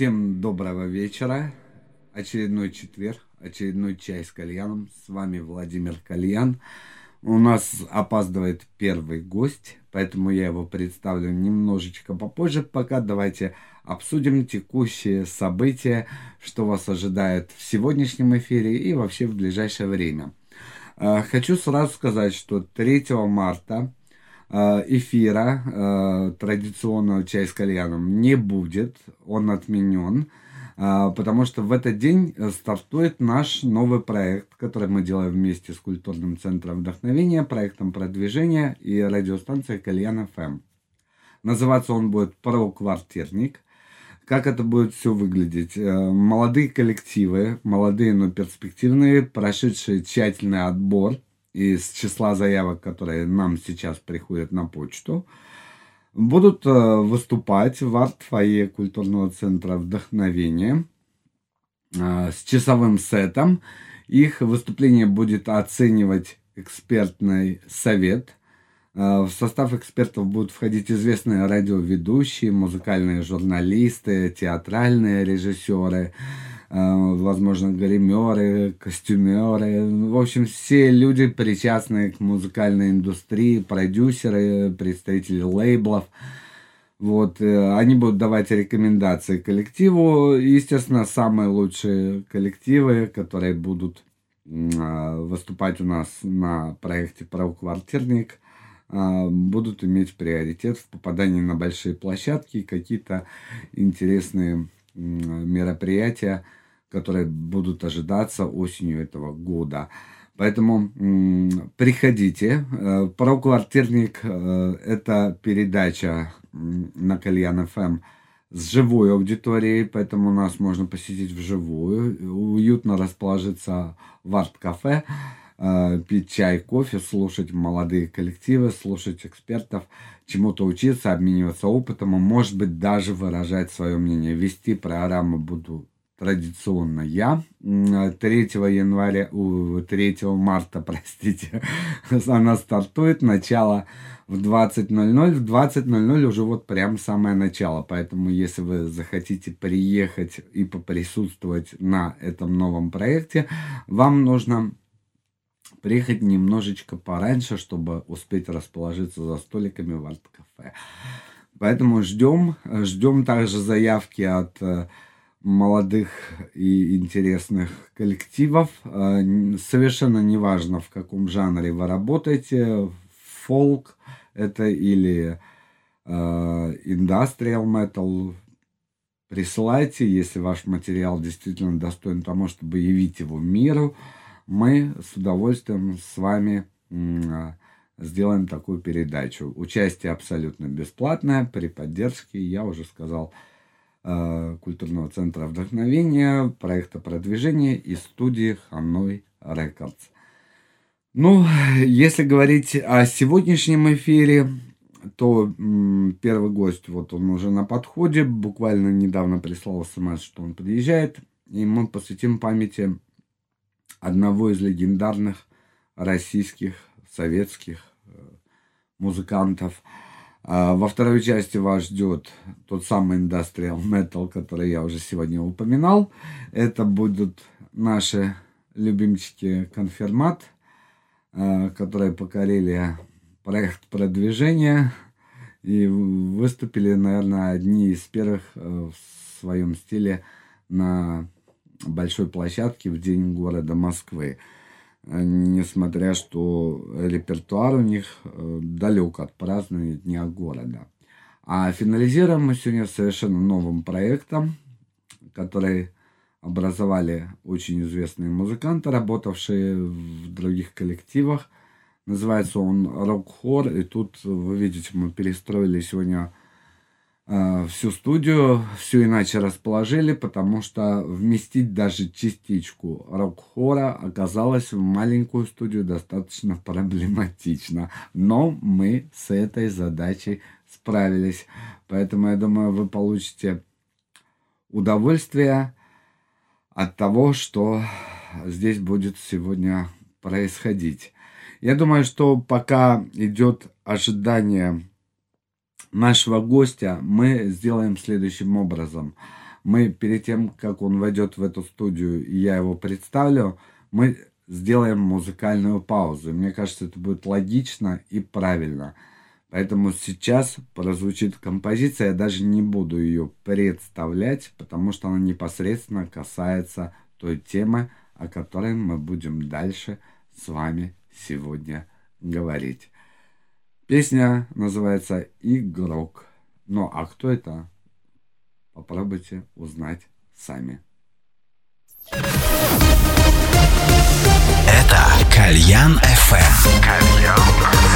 Всем доброго вечера. Очередной четверг, очередной чай с кальяном. С вами Владимир Кальян. У нас опаздывает первый гость, поэтому я его представлю немножечко попозже. Пока давайте обсудим текущие события, что вас ожидает в сегодняшнем эфире и вообще в ближайшее время. А, хочу сразу сказать, что 3 марта эфира а, традиционного чая с кальяном не будет, он отменен, потому что в этот день стартует наш новый проект, который мы делаем вместе с Культурным центром вдохновения, проектом продвижения и радиостанцией Кальян ФМ. Называться он будет «Про квартирник». Как это будет все выглядеть? Э, молодые коллективы, молодые, но перспективные, прошедшие тщательный отбор из числа заявок, которые нам сейчас приходят на почту, будут э, выступать в арт-фойе культурного центра вдохновения э, с часовым сетом. Их выступление будет оценивать экспертный совет – Э, в состав экспертов будут входить известные радиоведущие, музыкальные журналисты, театральные режиссеры, возможно, гримеры, костюмеры. В общем, все люди, причастные к музыкальной индустрии, продюсеры, представители лейблов. Вот, э, они будут давать рекомендации коллективу. Естественно, самые лучшие коллективы, которые будут выступать у нас на проекте «Правоквартирник», будут иметь приоритет в попадании на большие площадки, какие-то интересные мероприятия, которые будут ожидаться осенью этого года. Поэтому приходите. Э, Про квартирник э, это передача на Кальян ФМ с живой аудиторией, поэтому нас можно посетить вживую, уютно расположиться в арт-кафе. Э, пить чай, кофе, слушать молодые коллективы, слушать экспертов, чему-то учиться, обмениваться опытом, и, может быть, даже выражать свое мнение. Вести программу буду традиционно я. 3 января, 3 марта, простите, она стартует, начало в 20.00. В 20.00 уже вот прям самое начало. Поэтому, если вы захотите приехать и поприсутствовать на этом новом проекте, вам нужно приехать немножечко пораньше, чтобы успеть расположиться за столиками в арт-кафе. Поэтому ждем, ждем также заявки от э, молодых и интересных коллективов. Э, совершенно неважно, в каком жанре вы работаете, фолк это или индастриал э, metal, присылайте, если ваш материал действительно достоин тому, чтобы явить его миру мы с удовольствием с вами а, сделаем такую передачу. Участие абсолютно бесплатное, при поддержке, я уже сказал, а, культурного центра вдохновения, проекта продвижения и студии Ханой Рекордс. Ну, если говорить о сегодняшнем эфире, то первый гость, вот он уже на подходе, буквально недавно прислал смс, что он приезжает, и мы посвятим памяти одного из легендарных российских, советских э, музыкантов. А во второй части вас ждет тот самый Industrial Metal, который я уже сегодня упоминал. Это будут наши любимчики Конфирмат, э, которые покорили проект продвижения и выступили, наверное, одни из первых э, в своем стиле на большой площадке в день города Москвы. Несмотря что репертуар у них э, далек от празднования Дня города. А финализируем мы сегодня совершенно новым проектом, который образовали очень известные музыканты, работавшие в других коллективах. Называется он «Рок-хор», и тут, вы видите, мы перестроили сегодня Э, всю студию все иначе расположили, потому что вместить даже частичку рок-хора оказалось в маленькую студию достаточно проблематично. Но мы с этой задачей справились. Поэтому я думаю, вы получите удовольствие от того, что здесь будет сегодня происходить. Я думаю, что пока идет ожидание нашего гостя мы сделаем следующим образом. Мы перед тем, как он войдет в эту студию и я его представлю, мы сделаем музыкальную паузу. Мне кажется, это будет логично и правильно. Поэтому сейчас прозвучит композиция, я даже не буду ее представлять, потому что она непосредственно касается той темы, о которой мы будем дальше с вами сегодня говорить. Песня называется «Игрок». Ну а кто это? Попробуйте узнать сами. Это Кальян FM. Эм. Кальян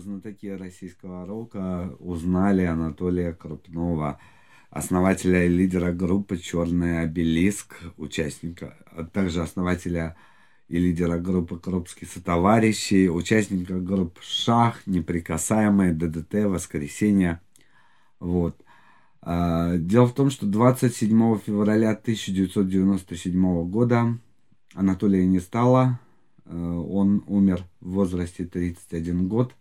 знатоки российского рока узнали Анатолия Крупнова, основателя и лидера группы «Черный обелиск», участника, а также основателя и лидера группы «Крупские сотоварищи», участника групп «Шах», «Неприкасаемые», «ДДТ», «Воскресенье». Вот. А, дело в том, что 27 февраля 1997 года Анатолия не стало. А, он умер в возрасте 31 год,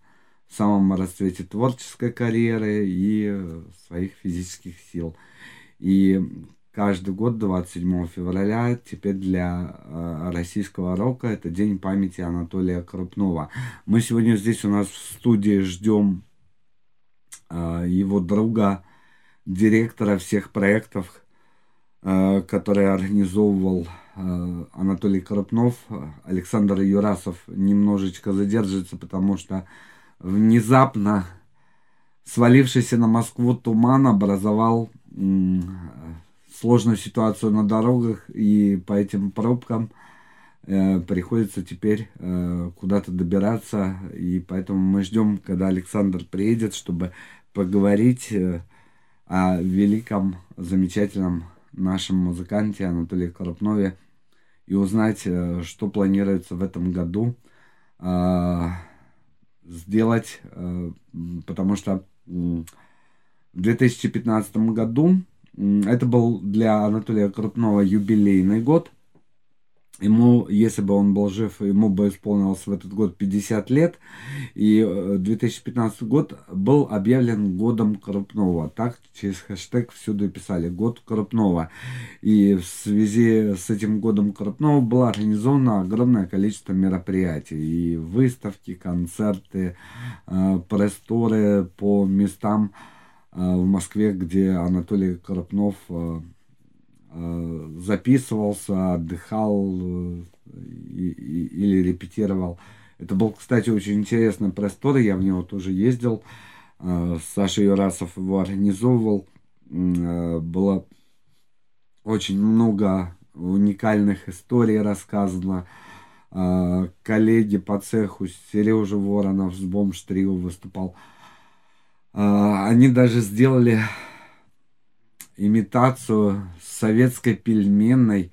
самом расцвете творческой карьеры и своих физических сил. И каждый год 27 февраля теперь для э, российского рока это день памяти Анатолия Крупнова. Мы сегодня здесь у нас в студии ждем э, его друга, директора всех проектов, э, которые организовывал э, Анатолий Крупнов. Александр Юрасов немножечко задержится, потому что внезапно свалившийся на Москву туман образовал сложную ситуацию на дорогах, и по этим пробкам э, приходится теперь э, куда-то добираться, и поэтому мы ждем, когда Александр приедет, чтобы поговорить э, о великом, замечательном нашем музыканте Анатолии Коропнове и узнать, что планируется в этом году. Э, сделать, э, потому что в 2015 году это был для Анатолия Крупного юбилейный год. Ему, если бы он был жив, ему бы исполнилось в этот год 50 лет. И 2015 э, год был объявлен годом Крупного. Так через хэштег всюду писали «Год Крупного». И в связи с этим годом Крупного было организовано огромное количество мероприятий. И выставки, концерты, э, пресс-туры по местам, Э, в Москве, где Анатолий Коропнов э, э, записывался, отдыхал или репетировал. Это был, кстати, очень интересный простор, я в него тоже ездил. Саша Юрасов его организовывал. Было очень много уникальных историй рассказано. Коллеги по цеху, Сережа Воронов с Бомж Трио выступал. Они даже сделали имитацию советской пельменной,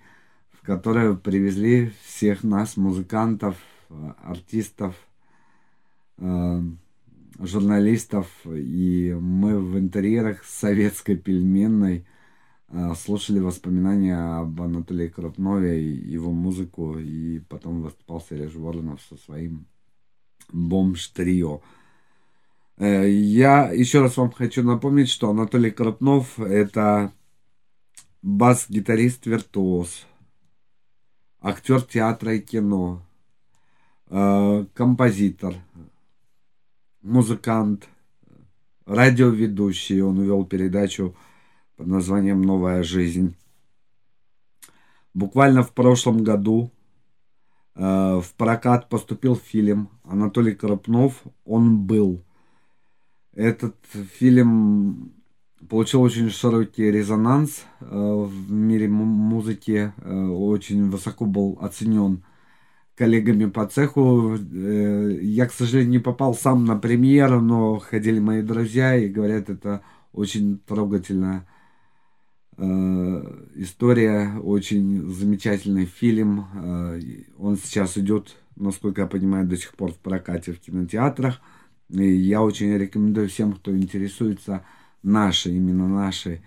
в которую привезли всех нас, музыкантов, артистов, а, журналистов. И мы в интерьерах советской пельменной а, слушали воспоминания об Анатолии Крупнове, его музыку, и потом выступал Сереж Воронов со своим бомж-трио. Э, я еще раз вам хочу напомнить, что Анатолий Крупнов это бас-гитарист-виртуоз, актер театра и кино, э, композитор, музыкант, радиоведущий. Он вел передачу под названием «Новая жизнь». Буквально в прошлом году э, в прокат поступил фильм Анатолий Крупнов «Он был». Этот фильм получил очень широкий резонанс э, в мире музыки, э, очень высоко был оценен коллегами по цеху. Э, я, к сожалению, не попал сам на премьеру, но ходили мои друзья и говорят, это очень трогательная история, очень замечательный фильм. Он сейчас идет, насколько я понимаю, до сих пор в прокате в кинотеатрах. И я очень рекомендую всем, кто интересуется нашей, именно нашей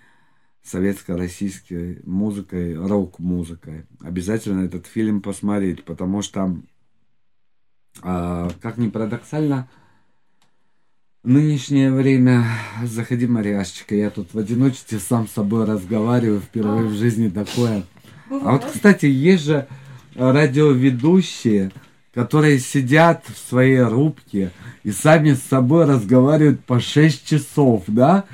советско-российской музыкой, рок-музыкой. Обязательно этот фильм посмотреть, потому что, э, как ни парадоксально, нынешнее время, заходи, Мариашечка, я тут в одиночестве сам с собой разговариваю, впервые в жизни такое. А вот, кстати, есть же радиоведущие, которые сидят в своей рубке и сами с собой разговаривают по 6 часов, да?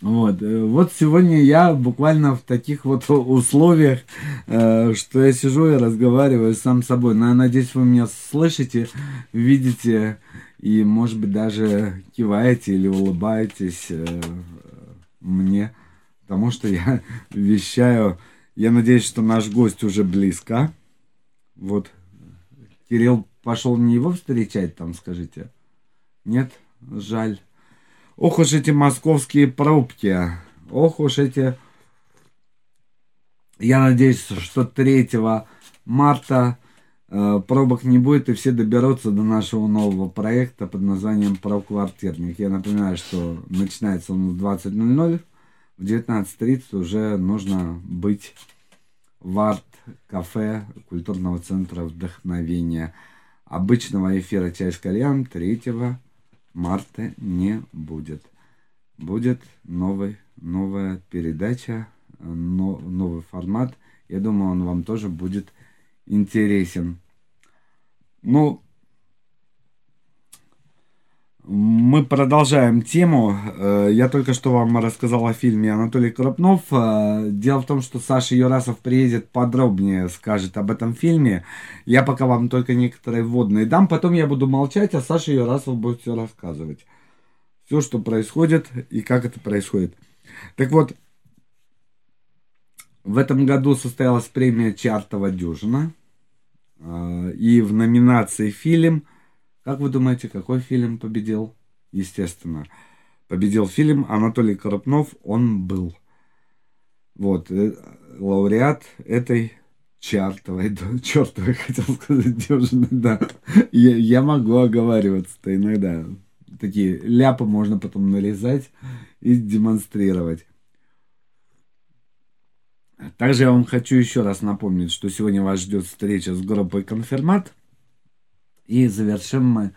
Вот, э, вот сегодня я буквально в таких вот условиях, э, что я сижу и разговариваю сам с собой. Но я надеюсь, вы меня слышите, видите и, может быть, даже киваете или улыбаетесь э, мне, потому что я вещаю Я надеюсь, что наш гость уже близко. Вот. Кирилл пошел не его встречать там, скажите? Нет? Жаль. Ох уж эти московские пробки. Ох уж эти... Я надеюсь, что 3 марта э, пробок не будет, и все доберутся до нашего нового проекта под названием «Правквартирник». Я напоминаю, что начинается он в 20.00, в 19.30 уже нужно быть в арт-кафе культурного центра вдохновения. Обычного эфира «Чай с кальян» 3 марта не будет. Будет новый, новая передача, но, новый формат. Я думаю, он вам тоже будет интересен. Ну, мы продолжаем тему. Э, я только что вам рассказал о фильме Анатолий Крупнов. Э, дело в том, что Саша Юрасов приедет подробнее, скажет об этом фильме. Я пока вам только некоторые вводные дам, потом я буду молчать, а Саша Юрасов будет все рассказывать. Все, что происходит и как это происходит. Так вот, в этом году состоялась премия Чартова Дюжина. Э, и в номинации фильм – как вы думаете, какой фильм победил? Естественно, победил фильм Анатолий Коропнов «Он был». Вот, э, лауреат этой чартовой, чертовой, хотел сказать, дюжины, да. Я, я могу оговариваться-то иногда. Такие ляпы можно потом нарезать и демонстрировать. Также я вам хочу еще раз напомнить, что сегодня вас ждет встреча с группой «Конфирмат». И завершим мы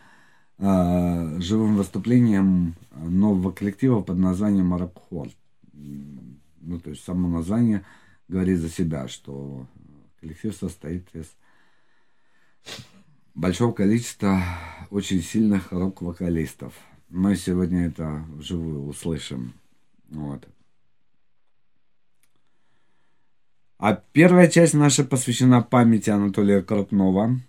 э, живым выступлением нового коллектива под названием Арабхор. Ну, то есть само название говорит за себя, что коллектив состоит из большого количества очень сильных рок-вокалистов. Мы сегодня это вживую услышим. Вот. А первая часть наша посвящена памяти Анатолия Крупнова,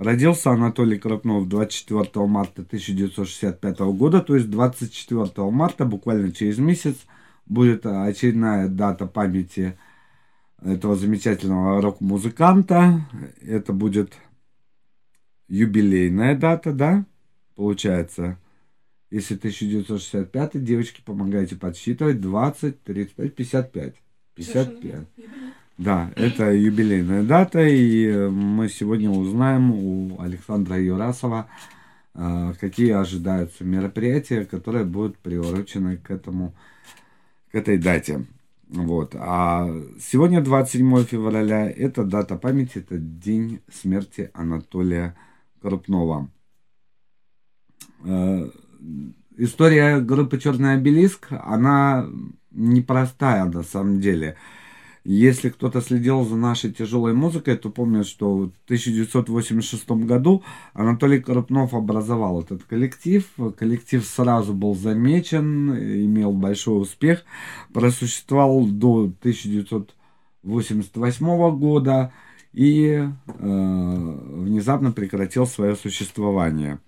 Родился Анатолий Крупнов 24 марта 1965 года, то есть 24 марта, буквально через месяц, будет очередная дата памяти этого замечательного рок-музыканта. Это будет юбилейная дата, да, получается. Если 1965, девочки, помогайте подсчитывать, 20, 35, 55. 55. Да, это юбилейная дата, и э, мы сегодня узнаем у Александра Юрасова, э, какие ожидаются мероприятия, которые будут приурочены к этому, к этой дате. Вот. А сегодня, 27 февраля, это дата памяти, это день смерти Анатолия Крупнова. Э, история группы «Черный обелиск», она непростая на самом деле. Если кто-то следил за нашей тяжелой музыкой, то помнит, что в 1986 году Анатолий Крупнов образовал этот коллектив. Коллектив сразу был замечен, имел большой успех, просуществовал до 1988 года и э, внезапно прекратил свое существование.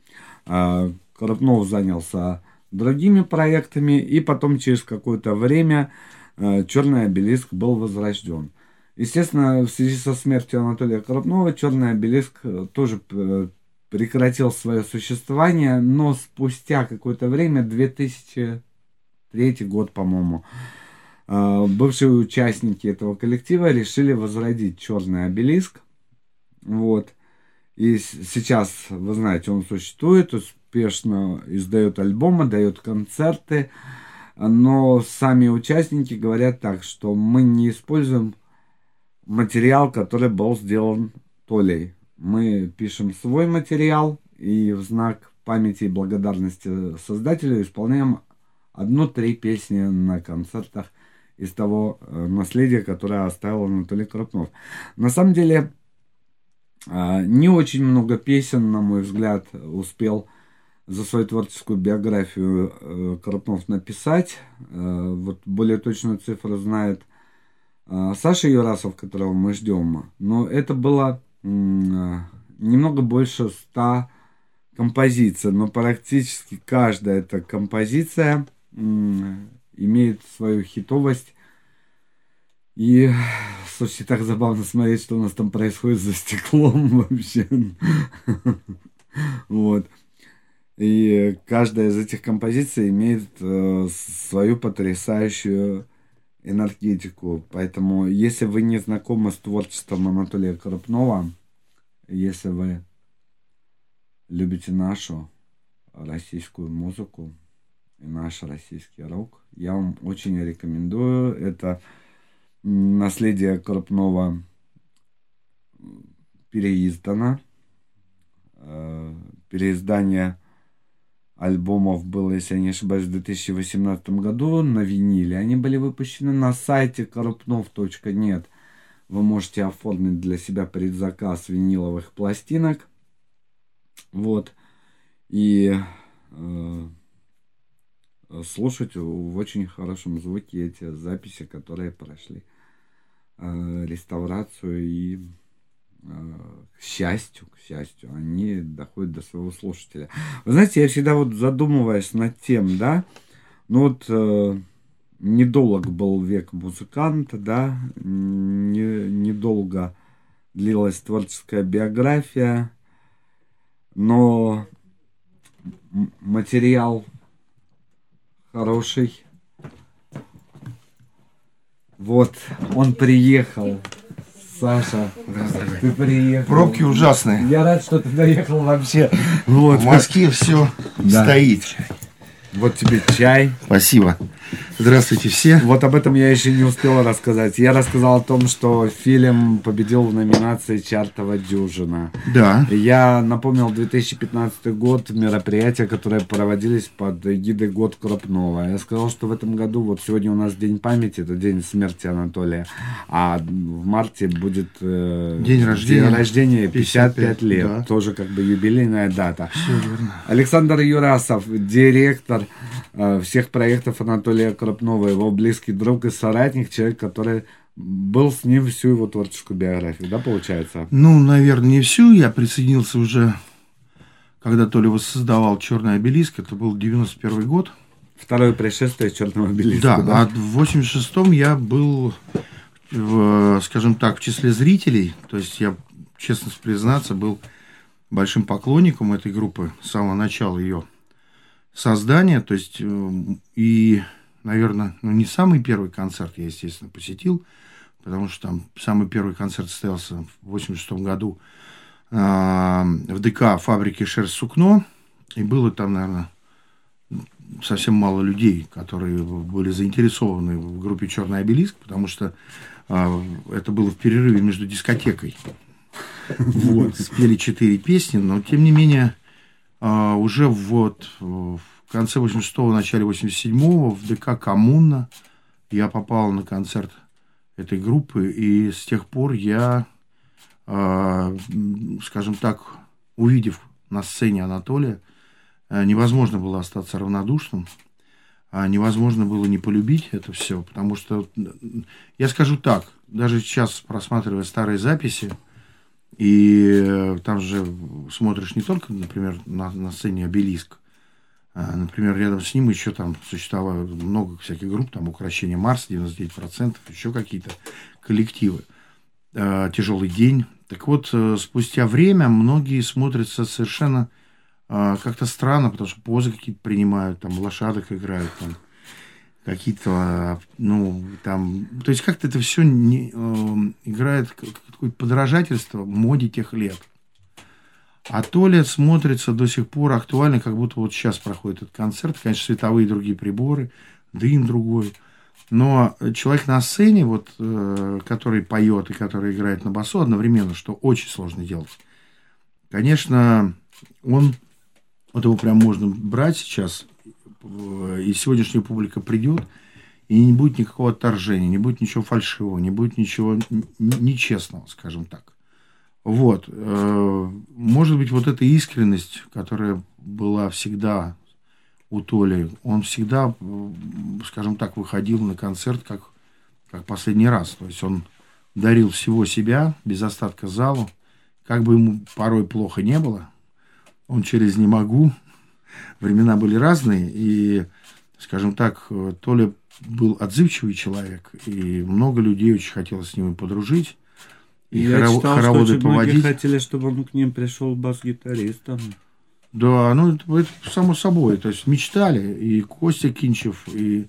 Э, Крупнов занялся другими проектами и потом через какое-то время черный обелиск был возрожден. Естественно, в связи со смертью Анатолия Крупнова черный обелиск э, тоже э, прекратил свое существование, но спустя какое-то время, 2003 год, по-моему, бывшие участники этого коллектива решили возродить черный обелиск. Вот. И сейчас, вы знаете, он существует, успешно издает альбомы, дает концерты но сами участники говорят так, что мы не используем материал, который был сделан Толей. Мы пишем свой материал и в знак памяти и благодарности создателю исполняем одну-три песни на концертах из того э, наследия, которое оставил Анатолий Крупнов. На самом деле, э, не очень много песен, на мой взгляд, успел за свою творческую биографию э, Крупнов написать. Э, вот более точную цифру знает э, Саша Юрасов, которого мы ждем. Но это было немного больше ста композиций, но практически каждая эта композиция имеет свою хитовость И, слушайте, так забавно смотреть, что у нас там происходит за стеклом вообще. Вот. И каждая из этих композиций имеет э, свою потрясающую энергетику. Поэтому, если вы не знакомы с творчеством Анатолия Крупнова, если вы любите нашу российскую музыку и наш российский рок, я вам очень рекомендую. Это наследие Крупнова переиздано. Э, переиздание альбомов было, если я не ошибаюсь, в 2018 году на виниле. Они были выпущены на сайте корупнов.нет. Вы можете оформить для себя предзаказ виниловых пластинок. Вот. И э, слушать в очень хорошем звуке эти записи, которые прошли э, реставрацию и к счастью, к счастью, они доходят до своего слушателя. Вы знаете, я всегда вот задумываюсь над тем, да, ну вот э, недолг был век музыканта, да, не, недолго длилась творческая биография, но материал хороший. Вот, он приехал. Саша, ты приехал. Пробки ужасные. Я рад, что ты доехал вообще. Вот. В Москве все Да. стоит. Вот тебе чай. Спасибо. Здравствуйте все. Вот об этом я еще не успел рассказать. Я рассказал о том, что фильм победил в номинации «Чартова дюжина». Да. Я напомнил 2015 год, мероприятия, которые проводились под эгидой «Год Крупнова». Я сказал, что в этом году, вот сегодня у нас День памяти, это день смерти Анатолия, а в марте будет э, День рождения. день рождения 55, 55, лет. да. Тоже как бы юбилейная дата. Все верно. Александр Юрасов, директор э, всех проектов Анатолия Крупнова, его близкий друг и соратник, человек, который был с ним всю его творческую биографию, да, получается? Ну, наверное, не всю. Я присоединился уже, когда Толя воссоздавал «Черный обелиск». Это был 91 год. Второе пришествие черного обелиска. Да, а в 86-м я был, в, скажем так, в числе зрителей. То есть я, честно признаться, был большим поклонником этой группы с самого начала ее создания. То есть э, и, наверное, ну, не самый первый концерт я, естественно, посетил, потому что там самый первый концерт состоялся в 86 году э, в ДК фабрики «Шерсть сукно». И было там, наверное, совсем мало людей, которые были заинтересованы в группе «Черный обелиск», потому что а, это было в перерыве между дискотекой. Вот, спели четыре песни, но тем не менее а, уже вот в конце 86-го, начале 87-го в ДК «Коммуна» я попал на концерт этой группы, и с тех пор я, а, скажем так, увидев на сцене Анатолия, а, невозможно было остаться равнодушным, невозможно было не полюбить это все, потому что, я скажу так, даже сейчас, просматривая старые записи, и э, там же смотришь не только, например, на, на сцене обелиск, а, например, рядом с ним еще там существовало много всяких групп, там «Укращение Марс», 99%, еще какие-то коллективы. А, «Тяжелый день». Так вот, э, спустя время многие смотрятся совершенно а, как-то странно, потому что позы какие-то принимают, там, лошадок играют, там, какие-то, ну, там, то есть как-то это все не, э, играет как- какое-то подражательство моде тех лет. А Толя смотрится до сих пор актуально, как будто вот сейчас проходит этот концерт. Конечно, световые другие приборы, дым другой. Но человек на сцене, вот, э, который поет и который играет на басу одновременно, что очень сложно делать. Конечно, он, вот его прям можно брать сейчас, и сегодняшняя публика придет, и не будет никакого отторжения, не будет ничего фальшивого, не будет ничего нечестного, скажем так. Вот. э, Может быть, вот эта искренность, которая была всегда у Толи, он всегда, скажем так, выходил на концерт как, как последний раз. То есть он дарил всего себя, без остатка залу. Как бы ему порой плохо не было, он через «не могу». Времена были разные, и, скажем так, э, Толя был отзывчивый человек, и много людей очень хотелось с ним подружить. И я хоро- читал, хороводы что очень поводить. многие хотели, чтобы он к ним пришел бас-гитаристом. Да, ну это, это само собой. То есть мечтали и Костя Кинчев, и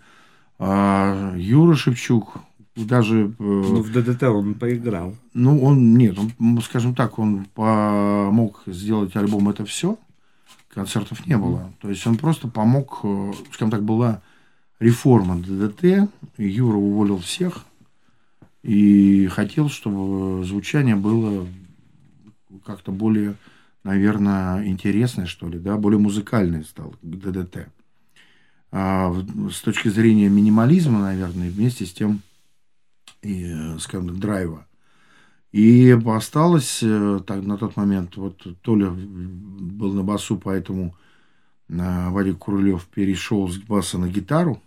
а, Юра Шевчук, даже... Э, ну, в ДДТ он поиграл. Ну, он, нет, он, скажем так, он помог сделать альбом «Это все», концертов не было. То есть он просто помог, э, скажем так, была реформа ДДТ, Юра уволил всех и хотел, чтобы звучание было как-то более, наверное, интересное, что ли, да, более музыкальное стало ДДТ. А с точки зрения минимализма, наверное, вместе с тем, и, э, скажем так, драйва. И осталось э, так, на тот момент, вот Толя был на басу, поэтому э, Вадик Курулев перешел с баса на гитару.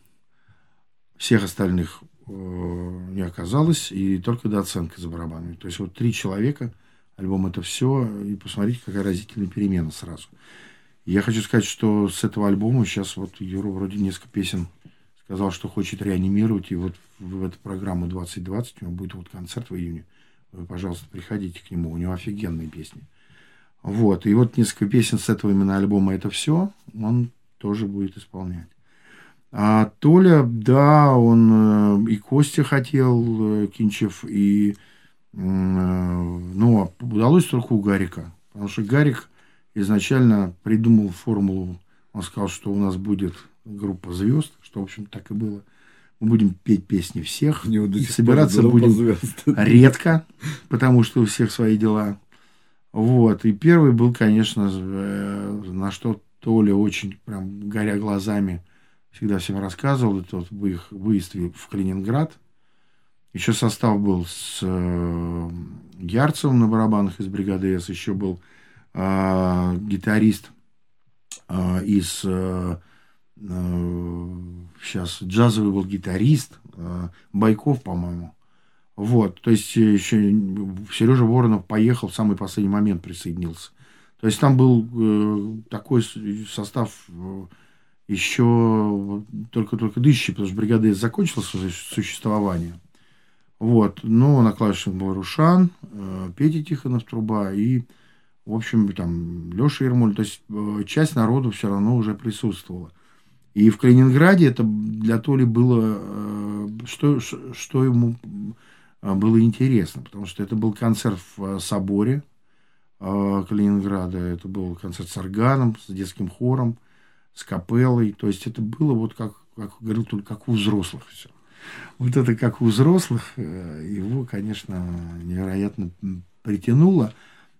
Всех остальных не оказалось, и только доценка за барабанами. То есть вот три человека, альбом это все, и посмотрите, какая разительная перемена сразу. Я хочу сказать, что с этого альбома сейчас вот Юра вроде несколько песен сказал, что хочет реанимировать, и вот в эту программу 2020 у него будет вот концерт в июне. Пожалуйста, приходите к нему, у него офигенные песни. Вот, и вот несколько песен с этого именно альбома «Это все» он тоже будет исполнять. А Толя, да, он э, и Костя хотел, э, Кинчев, и, э, ну, а удалось только у Гарика. Потому что Гарик изначально придумал формулу, он сказал, что у нас будет группа звезд, что, в общем, так и было. Мы будем петь песни всех, и собираться будем редко, потому что у всех свои дела. Вот. И первый был, конечно, на что Толя очень прям горя глазами всегда всем рассказывал. Это вот их выезд в Калининград. Еще состав был с э, Ярцевым на барабанах из бригады С. Еще был э, гитарист э, из э, сейчас джазовый был гитарист э, Байков, по-моему. Вот, то есть еще Сережа Воронов поехал в самый последний момент присоединился. То есть там был э, такой состав э, еще только-только дышащий, потому что бригада закончила свое существование. Вот. Но на клавишах был Рушан, э, Петя Тихонов труба и, в общем, там Леша Ермоль. То есть э, часть народу все равно уже присутствовала. И в Калининграде это для Толи было, э, что, что ему было интересно, потому что это был концерт в соборе Калининграда, это был концерт с органом, с детским хором, с капеллой. То есть это было вот как, как говорил только как у взрослых все. Вот это как у взрослых э, его, конечно, невероятно притянуло.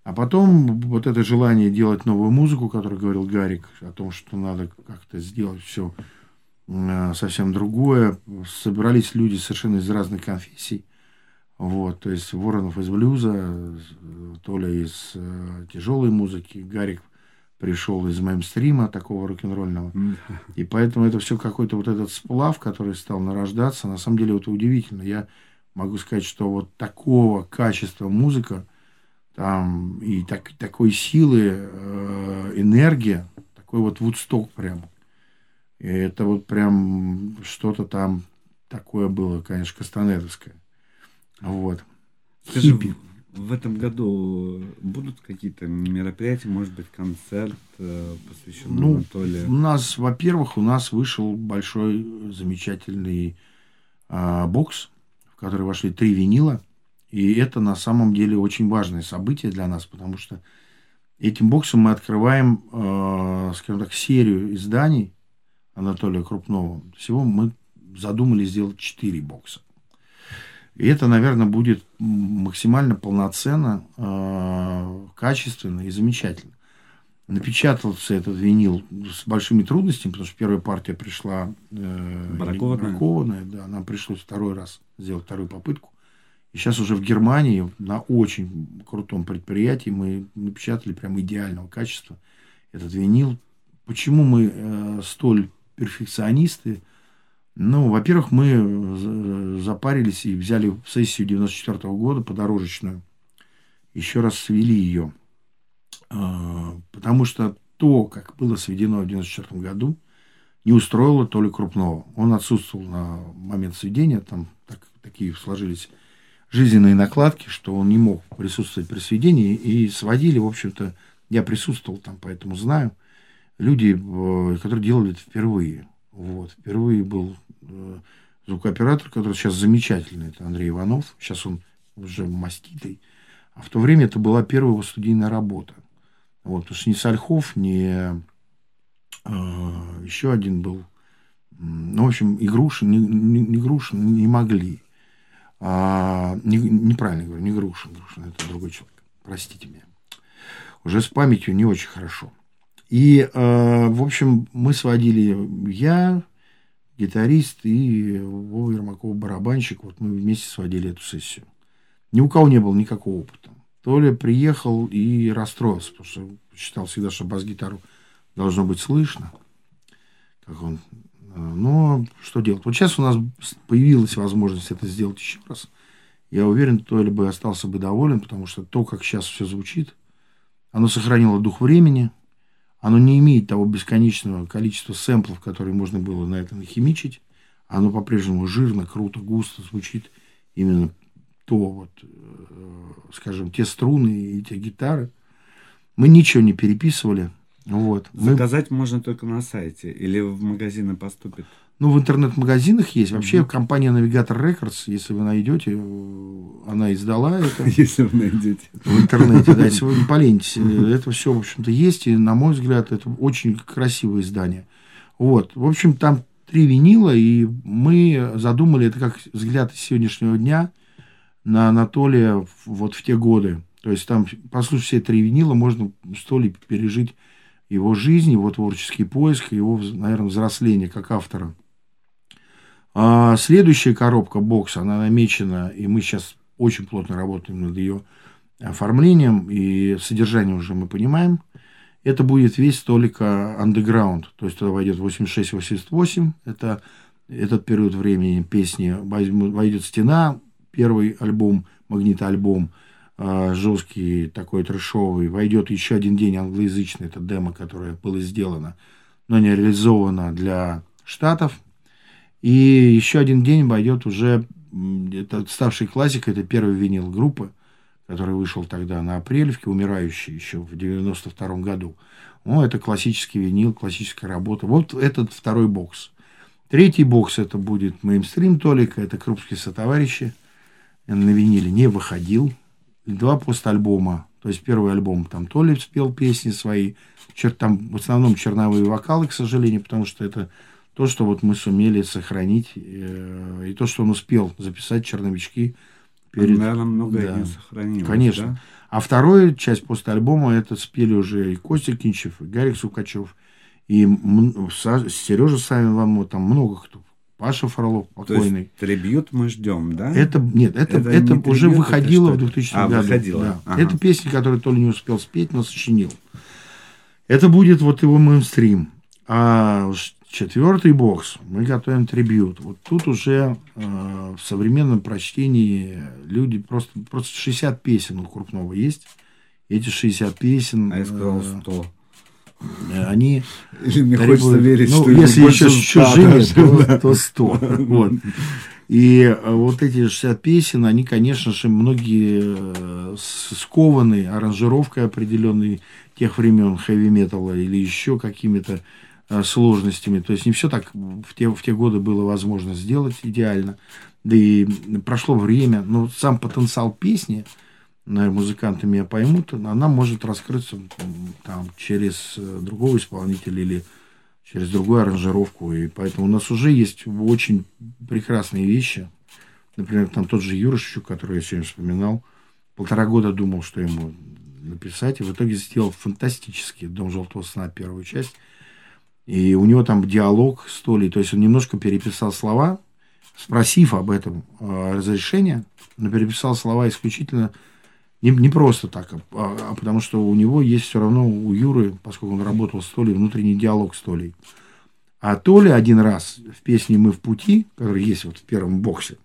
А потом вот это желание делать новую музыку, которую говорил Гарик, о том, что надо как-то сделать все э, совсем другое. Собрались люди совершенно из разных конфессий. Вот, то есть Воронов из блюза, Толя из э, тяжелой музыки, Гарик – пришел из мейнстрима такого рок-н-ролльного. И поэтому это все какой-то вот этот сплав, который стал нарождаться. На самом деле это удивительно. Я могу сказать, что вот такого качества музыка там и так, такой силы, э, энергия, такой вот вудсток прям. И это вот прям что-то там такое было, конечно, кастанедовское. Вот. Скажи, Хиппи в этом году будут какие-то мероприятия, может быть, концерт, э, посвященный ну, Анатолию? У нас, во-первых, у нас вышел большой замечательный а, бокс, в который вошли три винила. И это на самом деле очень важное событие для нас, потому что этим боксом мы открываем, э, скажем так, серию изданий Анатолия Крупного. Всего мы задумали сделать четыре бокса. И это, наверное, будет максимально полноценно, э, качественно и замечательно. Напечатался этот винил с большими трудностями, потому что первая партия пришла э, бракованная. бракованная, да, нам пришлось второй раз сделать вторую попытку. И сейчас уже в Германии на очень крутом предприятии мы напечатали прям идеального качества этот винил. Почему мы э, столь перфекционисты? Ну, во-первых, мы запарились и взяли сессию 94 -го года подорожечную. Еще раз свели ее. А, потому что то, как было сведено в 94 году, не устроило Толю Крупного. Он отсутствовал на момент сведения, там так, такие сложились жизненные накладки, что он не мог присутствовать при сведении, и сводили, в общем-то, я присутствовал там, поэтому знаю, люди, э, которые делали это впервые. Вот. Впервые был э, звукооператор, который сейчас замечательный, это Андрей Иванов, сейчас он уже маститый, а в то время это была первая его студийная работа. Вот, потому что ни Сальхов, ни э, еще один был, ну, в общем, и Грушин, не, не, не Грушин не могли. А, не, неправильно говорю, не Грушин, Грушин, это другой человек. Простите меня. Уже с памятью не очень хорошо. И, э, в общем, мы сводили я, гитарист и Вова Ермаков барабанщик. Вот мы вместе сводили эту сессию. Ни у кого не было никакого опыта. Толя приехал и расстроился, потому что считал всегда, что бас-гитару должно быть слышно. Как он но что делать? Вот сейчас у нас появилась возможность это сделать еще раз. Я уверен, то ли бы остался бы доволен, потому что то, как сейчас все звучит, оно сохранило дух времени, оно не имеет того бесконечного количества сэмплов, которые можно было на это нахимичить. Оно по-прежнему жирно, круто, густо звучит именно то вот, э, скажем, те струны и те гитары. Мы ничего не переписывали, вот. Заказать Мы... можно только на сайте или в магазины поступит? Ну, в интернет-магазинах есть. Вообще, mm-hmm. компания Navigator Records, если вы найдете, она издала это. Если вы найдете. В интернете, да, если вы не поленитесь. Это все, в общем-то, есть. И, на мой взгляд, это очень красивое издание. Вот. В общем, там три винила, и мы задумали, это как взгляд из сегодняшнего дня на Анатолия вот в те годы. То есть там, послушать все три винила, можно столь пережить его жизнь, его творческий поиск, его, наверное, взросление как автора. А следующая коробка бокс, она намечена, и мы сейчас очень плотно работаем над ее оформлением, и содержание уже мы понимаем. Это будет весь только underground, то есть туда войдет 86-88, это этот период времени песни, войдет «Стена», первый альбом, магнитоальбом – а, жесткий, такой трешовый. Войдет еще один день англоязычный, это демо, которое было сделано, но не реализовано для Штатов. И еще один день войдет уже, это ставший классикой, это первый винил группы, который вышел тогда на Апрелевке, умирающий еще в 92 году. Ну, это классический винил, классическая работа. Вот этот второй бокс. Третий бокс это будет мейнстрим Толика, это крупские сотоварищи. На виниле не выходил, два постальбома. То есть первый альбом там то ли спел песни свои, чер, там в основном черновые вокалы, к сожалению, потому что это то, что вот мы сумели сохранить, э, и то, что он успел записать черновички. Перед... Наверное, много да. не сохранилось. Конечно. Да? А вторая часть постальбома это спели уже и Костя Кинчев, и Гарик Сукачев, и Сережа Савин вам там много кто Паша Фролов покойный. То есть, трибют мы ждем, да? Это нет, это, это, это не уже выходило это в 2000 а, году. Выходило. Да. Ага. Это песня, которую то ли не успел спеть, но сочинил. Это будет вот его мейнстрим. А четвертый бокс мы готовим трибют. Вот тут уже э, в современном прочтении люди просто, просто 60 песен у Крупного есть. Эти 60 песен... А я сказал 100. Э, они Или мне требуют, хочется верить, ну, что если еще чужие, то, то 100. Вот. И э, вот эти 60 песен, они, конечно же, многие э, скованы аранжировкой определенной тех времен хэви-металла или еще какими-то сложностями. То есть не все так в те, в те годы было возможно сделать идеально. Да и прошло время, но сам потенциал песни – наверное, музыканты меня поймут, она может раскрыться там, через э, другого исполнителя или через другую аранжировку. И поэтому у нас уже есть очень прекрасные вещи. Например, там тот же Юра Шичук, который я сегодня вспоминал, полтора года думал, что ему написать, и в итоге сделал фантастический «Дом желтого сна» первую часть. И у него там диалог с Толей, то есть он немножко переписал слова, спросив об этом э, разрешение, но переписал слова исключительно не, не просто так, а, а потому что у него есть все равно, у Юры, поскольку он работал с Толей, внутренний диалог с Толей. А Толя один раз в песне «Мы в пути», который есть вот в первом боксе,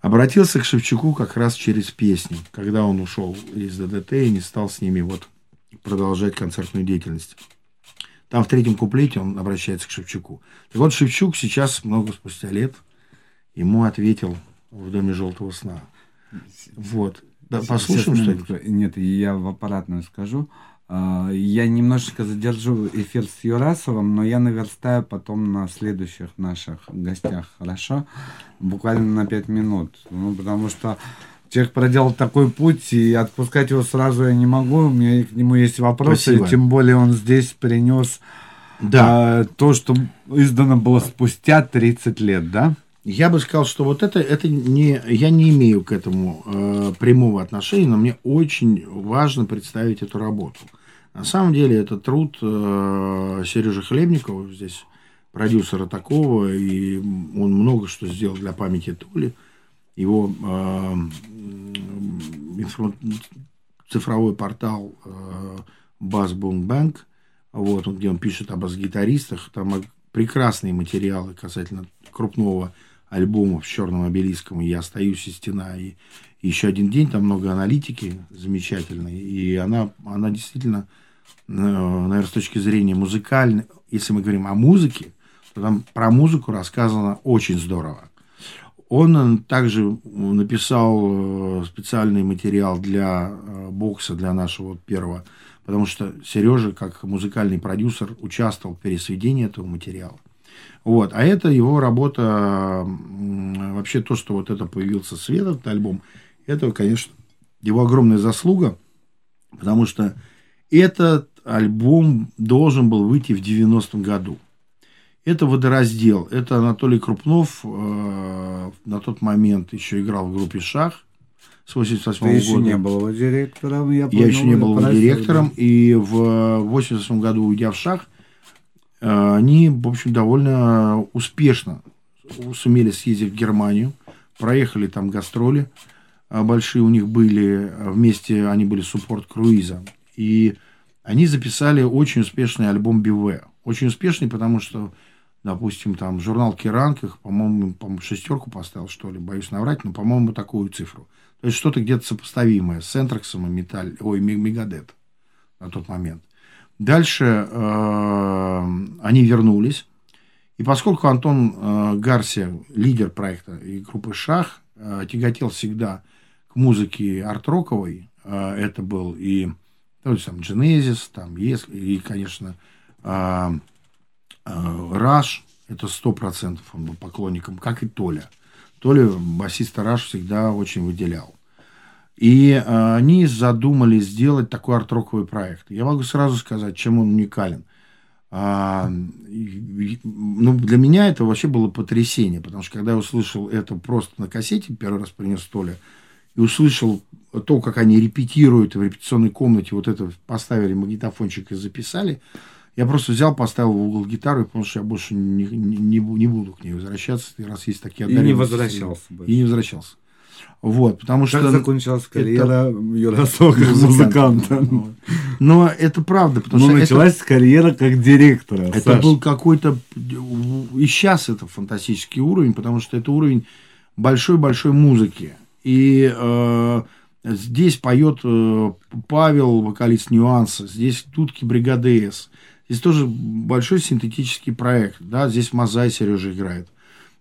обратился к Шевчуку как раз через песни, когда он ушел из ДДТ и не стал с ними вот продолжать концертную деятельность. Там в третьем куплете он обращается к Шевчуку. Так вот, Шевчук сейчас, много спустя лет, ему ответил в Доме желтого сна. Вот. Да, послушаем что-нибудь? Нет, я в аппаратную скажу. А, я немножечко задержу эфир с Юрасовым, но я наверстаю потом на следующих наших гостях, хорошо? Буквально на пять минут. Ну, потому что человек проделал такой путь, и отпускать его сразу я не могу. У меня к нему есть вопросы, Спасибо. тем более он здесь принес да. а, то, что издано было спустя 30 лет, да? Я бы сказал, что вот это, это не, я не имею к этому э, прямого отношения, но мне очень важно представить эту работу. На самом деле это труд э, Сережи Хлебникова, здесь продюсера такого, и он много что сделал для памяти Толи. Его э, цифровой портал э, Bass Boom Bank, вот, где он пишет об бас-гитаристах, там прекрасные материалы касательно крупного альбомов с черным обелиском, и «Я остаюсь и стена», и, еще один день, там много аналитики замечательной, и она, она действительно, э, наверное, с точки зрения музыкальной, если мы говорим о музыке, то там про музыку рассказано очень здорово. Он э, также написал э, специальный материал для бокса, для нашего первого, потому что Сережа, как музыкальный продюсер, участвовал в пересведении этого материала. Вот. А это его работа, вообще то, что вот это появился свет, этот альбом, это, конечно, его огромная заслуга, потому что этот альбом должен был выйти в 90-м году. Это водораздел. Это Анатолий Крупнов э, на тот момент еще играл в группе «Шах» с 88 года. еще не был директором, я, я еще не был его директором. Да. И в 88 году, уйдя в «Шах», они, в общем, довольно успешно сумели съездить в Германию, проехали там гастроли э, большие у них были, э, вместе они были суппорт круиза, и они записали очень успешный альбом БВ. Очень успешный, потому что, допустим, там журнал Керанг их, по-моему, по шестерку поставил, что ли, боюсь наврать, но, по-моему, такую цифру. То есть что-то где-то сопоставимое с Энтраксом и Металь, ой, Мегадет на тот момент. Дальше э, они вернулись. И поскольку Антон э, Гарсия, лидер проекта и группы «Шах», э, тяготел всегда к музыке арт-роковой, э, это был и то есть, там, Genesis, там, есть, и, конечно, э, э, Раш, это сто процентов он был поклонником, как и Толя. Толя, басиста Раш, всегда очень выделял. И э, они задумали сделать такой арт-роковый проект. Я могу сразу сказать, чем он уникален. А, ну, для меня это вообще было потрясение, потому что когда я услышал это просто на кассете, первый раз принес Толя, и услышал то, как они репетируют в репетиционной комнате, вот это поставили магнитофончик и записали, я просто взял, поставил в угол гитару и понял, что я больше не, не, не буду к ней возвращаться, раз есть такие И не возвращался. И не возвращался. Вот, потому как что... закончилась карьера это... Юрасова как музыканта. Но это правда, потому Но что... началась это... карьера как директора, Это Саш. был какой-то... И сейчас это фантастический уровень, потому что это уровень большой-большой музыки. И э, здесь поет э, Павел, вокалист Нюанса, здесь Тутки Бригады С. Здесь тоже большой синтетический проект. Да? Здесь Мазай Сережа играет.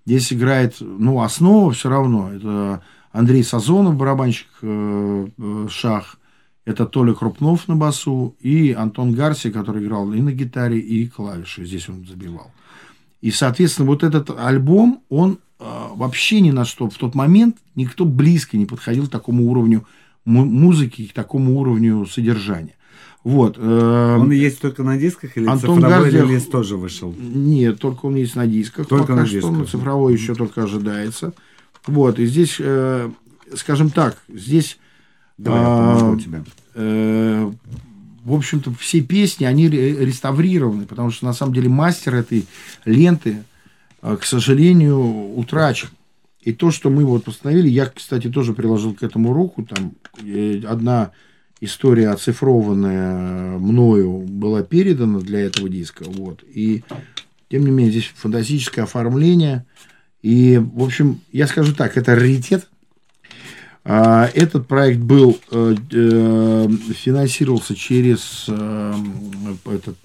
Здесь играет, ну, основа все равно. Это Андрей Сазонов, барабанщик э, э, шах, это Толя Крупнов на басу и Антон Гарси, который играл и на гитаре, и клавиши. Здесь он забивал. И, соответственно, вот этот альбом, он э, вообще ни на что в тот момент никто близко не подходил к такому уровню музыки, к такому уровню содержания. Вот. Э, он есть только на дисках или Антон цифровой Гардиах... релиз тоже вышел? Нет, только он есть на дисках. Только Пока на дисках. Что, цифровой еще только ожидается. Вот, и здесь, э, скажем так, здесь... Давай, я а, тебя. Э, в общем-то, все песни, они реставрированы, потому что, на самом деле, мастер этой ленты, э, к сожалению, утрачен. И то, что мы вот постановили, я, кстати, тоже приложил к этому руку, там э, одна история, оцифрованная мною, была передана для этого диска, вот, и, тем не менее, здесь фантастическое оформление – и, в общем, я скажу так, это раритет. А, этот проект был, э, э, финансировался через э, этот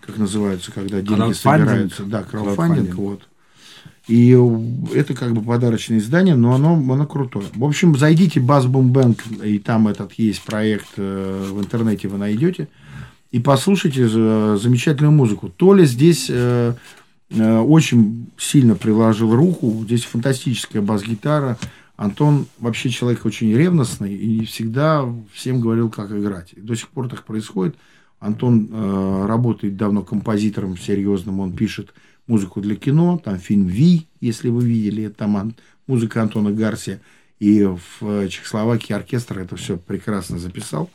как называются, когда деньги собираются. Да, краудфандинг, вот. И это как бы подарочное издание, но оно, оно крутое. В общем, зайдите в Boom Bank, и там этот есть проект в интернете вы найдете. И послушайте замечательную музыку. Толя здесь э, э, очень сильно приложил руку. Здесь фантастическая бас-гитара. Антон вообще человек очень ревностный и всегда всем говорил, как играть. До сих пор так происходит. Антон э, работает давно композитором серьезным. Он пишет музыку для кино. Там фильм «Ви», если вы видели. Там ан- музыка Антона Гарсия. И в э, Чехословакии оркестр это все прекрасно записал.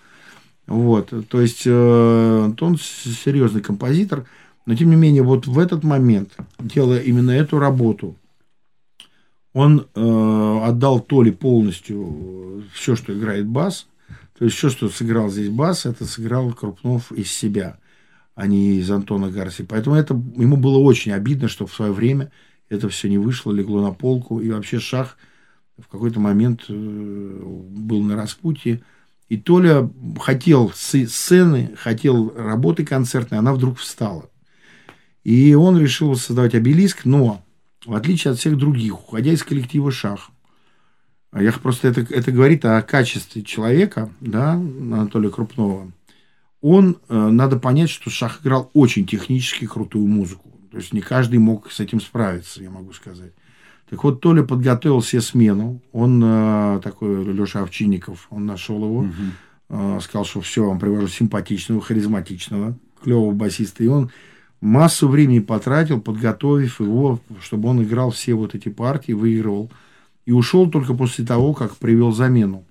Вот, то есть э, Антон серьезный композитор, но тем не менее вот в этот момент, делая именно эту работу, он э, отдал Толе полностью все, что играет бас. То есть все, что сыграл здесь бас, это сыграл Крупнов из себя, а не из Антона Гарси. Поэтому это ему было очень обидно, что в свое время это все не вышло, легло на полку. И вообще Шах в какой-то момент э, был на распутье. И Толя хотел сцены, хотел работы концертной, она вдруг встала. И он решил создавать обелиск, но в отличие от всех других, уходя из коллектива Шах, а я просто это, это говорит о качестве человека, да, Анатолия Крупнова. Он, э, надо понять, что Шах играл очень технически крутую музыку. То есть не каждый мог с этим справиться, я могу сказать. Так вот, Толя подготовил себе смену. Он э, такой, Леша Овчинников, он нашел его. Э, сказал, что все, вам привожу симпатичного, харизматичного, клевого басиста. И он массу времени потратил, подготовив его, чтобы он играл все вот эти партии, выигрывал. И ушел только после того, как привел замену.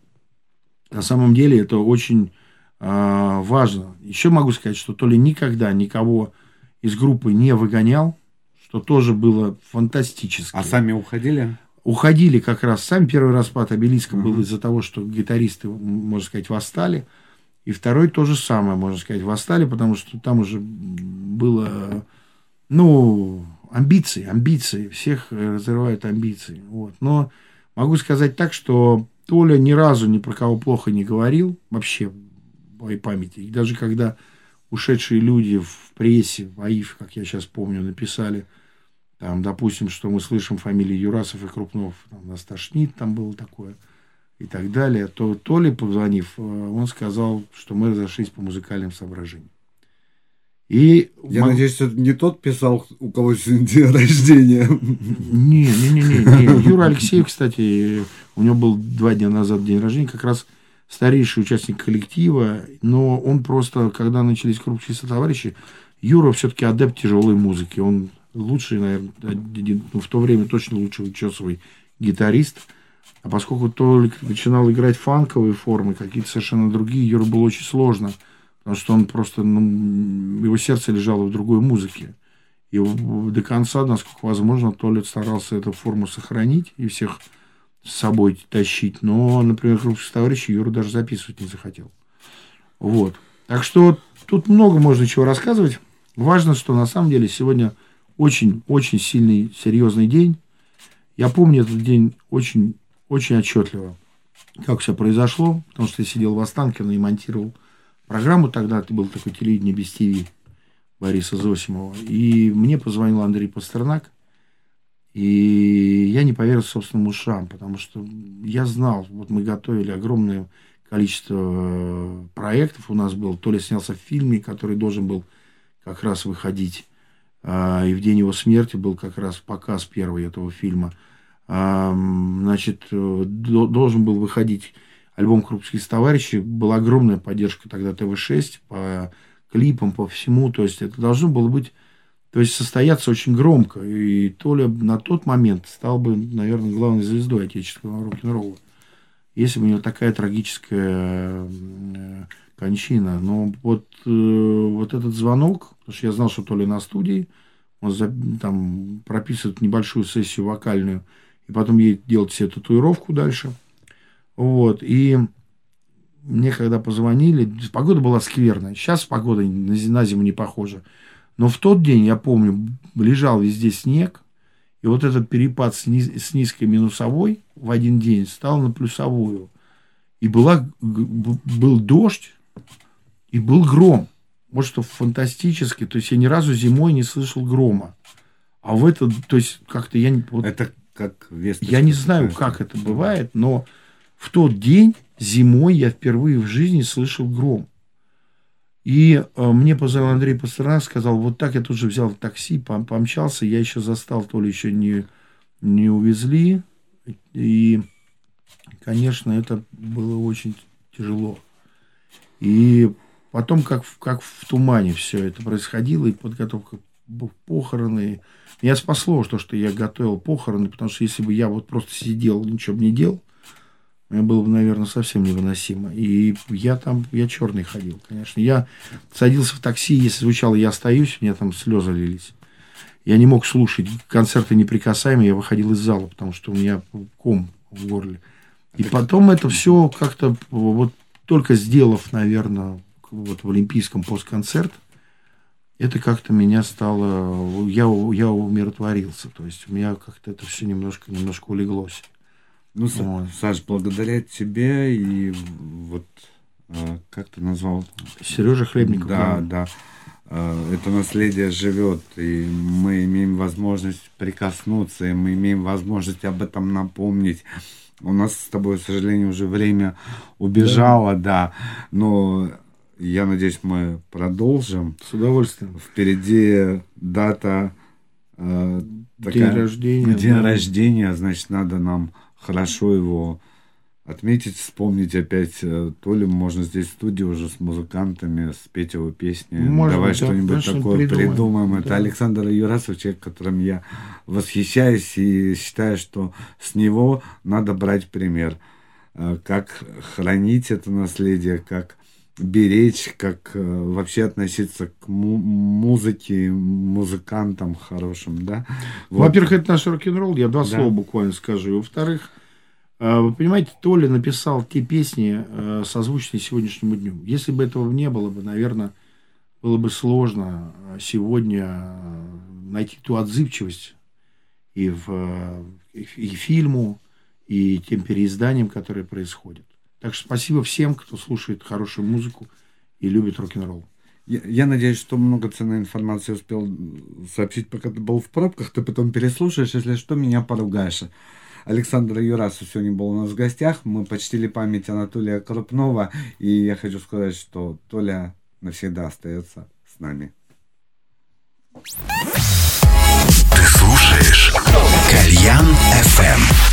На самом деле это очень а, важно. Еще могу сказать, что то ли никогда никого из группы не выгонял, что тоже было фантастически. А сами уходили? Уходили как раз. Сам первый распад обелиска был из-за того, что гитаристы, можно сказать, восстали. И второй то же самое, можно сказать, восстали, потому что там уже было, ну, амбиции, амбиции. Всех э, разрывают амбиции. Вот. Но могу сказать так, что Толя ни разу ни про кого плохо не говорил, вообще, в моей памяти. И даже когда ушедшие люди в прессе, в АИФ, как я сейчас помню, написали, там, допустим, что мы слышим фамилии Юрасов и Крупнов, там, нас тошнит, там было такое, и так далее, то Толе, позвонив, э, он сказал, что мы разошлись по музыкальным соображениям. И Я могу- надеюсь, это не тот писал, у кого сегодня день рождения. Не, не, не, не, не. Юра Алексеев, кстати, у него был два дня назад день рождения, как раз старейший участник коллектива, но он просто, когда начались крупные товарищи, Юра все-таки адепт тяжелой музыки. Он лучший, наверное, один- ну, в то время точно лучший учесовый гитарист. А поскольку Толик начинал играть фанковые формы, какие-то совершенно другие, Юра было очень сложно. Потому что он просто, ну, его сердце лежало в другой музыке. И до конца, насколько возможно, Толик старался эту форму сохранить и всех с собой тащить. Но, например, крупных товарищей Юра даже записывать не захотел. Вот. Так что тут много можно чего рассказывать. Важно, что на самом деле сегодня очень-очень сильный, серьезный день. Я помню этот день очень, очень отчетливо, как все произошло, потому что я сидел в Останкино и монтировал программу тогда, это был такой телевидение без ТВ Бориса Зосимова. И мне позвонил Андрей Пастернак, и я не поверил собственным ушам, потому что я знал, вот мы готовили огромное количество э, проектов у нас было. То ли снялся в фильме, который должен был как раз выходить, а, и в день его смерти был как раз показ первый этого фильма. Значит, э, до- должен был выходить альбом «Крупские товарищи». Была огромная поддержка тогда ТВ-6 по клипам, по всему. То есть, это должно было быть то есть состояться очень громко. И Толя на тот момент стал бы, наверное, главной звездой отечественного рок-н-ролла. Если бы у него такая трагическая э, кончина. Но вот, э, вот этот звонок, потому что я знал, что Толя на студии, он там прописывает небольшую сессию вокальную, и потом едет делать себе татуировку дальше. Вот. И мне когда позвонили, погода была скверная. Сейчас погода на зи- на зиму не похожа. Но в тот день, я помню, лежал везде снег, и вот этот перепад с, низ- с низкой минусовой в один день стал на плюсовую. И была, был дождь, и был гром. может, что фантастически. То есть я ни разу зимой не слышал грома. А в это, то есть как-то я. Вот, Это как весточка. я не знаю, как это бывает, но в тот день зимой я впервые в жизни слышал гром. И э, мне позвонил Андрей Пастернак, сказал, вот так я тут же взял такси, пом- помчался, я еще застал, то ли еще не, не увезли. И, конечно, это было очень тяжело. И потом, как, как в тумане все это происходило, и подготовка похороны. Меня спасло то, что я готовил похороны, потому что если бы я вот просто сидел, ничего бы не делал, мне было бы, наверное, совсем невыносимо. И я там, я черный ходил, конечно. Я садился в такси, если звучало «Я остаюсь», у меня там слезы лились. Я не мог слушать концерты неприкасаемые, я выходил из зала, потому что у меня ком в горле. И потом это все как-то, вот только сделав, наверное, вот в Олимпийском постконцерт, это как-то меня стало, я, я умиротворился. То есть у меня как-то это все немножко, немножко улеглось. Ну, Вот. Саш, благодаря тебе и вот э, как ты назвал? Сережа Хлебников. Да, да. Э, Это наследие живет, и мы имеем возможность прикоснуться, и мы имеем возможность об этом напомнить. У нас с тобой, к сожалению, уже время убежало, да. Но я надеюсь, мы продолжим. С удовольствием. Впереди дата э, День рождения, День да. рождения, значит, надо нам хорошо его отметить, вспомнить опять. э, То ли можно здесь в студии уже с музыкантами спеть его песни. Может Давай что-нибудь такое придумаем. придумаем. Это Да. Александр Юрасов, человек, которым я восхищаюсь и считаю, что с него надо брать пример. Э, Как хранить это наследие, как беречь, как э, вообще относиться к му- музыке, музыкантам хорошим, да? Вот. Во-первых, это наш рок-н-ролл, я два Да. слова буквально скажу. Во-вторых, э, вы понимаете, Толя написал те песни, э, созвучные сегодняшнему дню. Если бы этого не было бы, наверное, было бы сложно сегодня найти ту отзывчивость и в и и фильму, и тем переизданиям, которые происходят. Так что спасибо всем, кто слушает хорошую музыку и любит рок-н-ролл. Я, я надеюсь, что много ценной информации успел сообщить, пока ты был в пробках. Ты потом переслушаешь, если что, меня поругаешь. Александр Юрасов сегодня был у нас в гостях. Мы почтили память Анатолия Крупнова. И я хочу сказать, что Толя навсегда остается с нами. Ты слушаешь Кальян FM.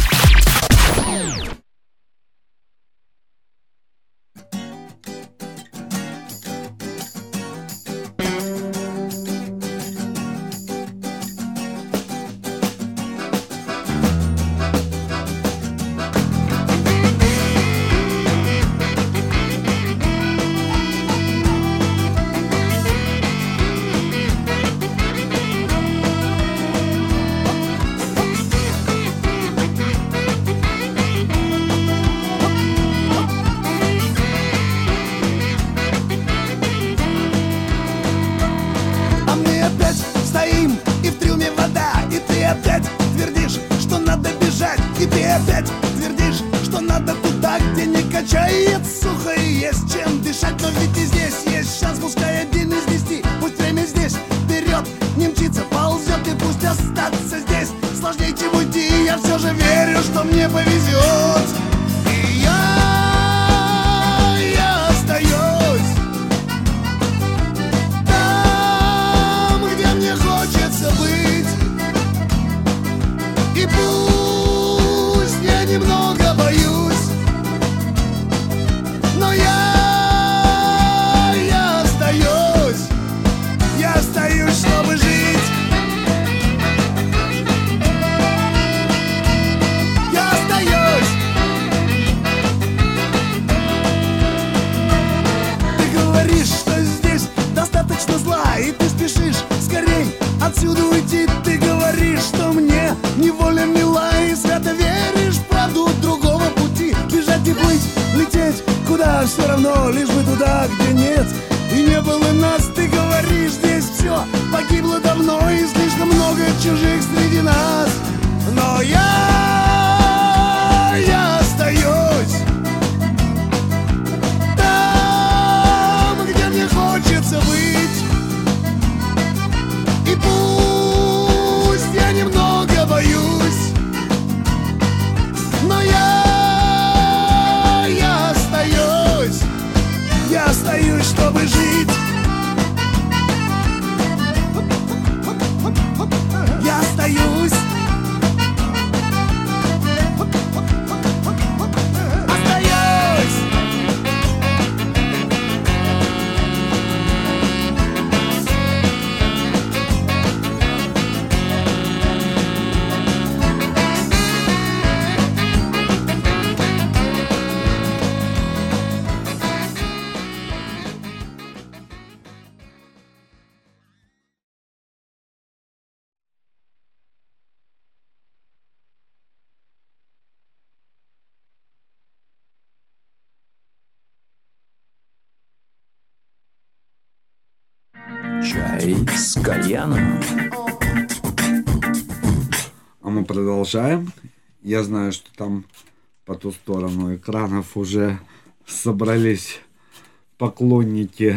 Продолжаем. Я знаю, что там по ту сторону экранов уже собрались поклонники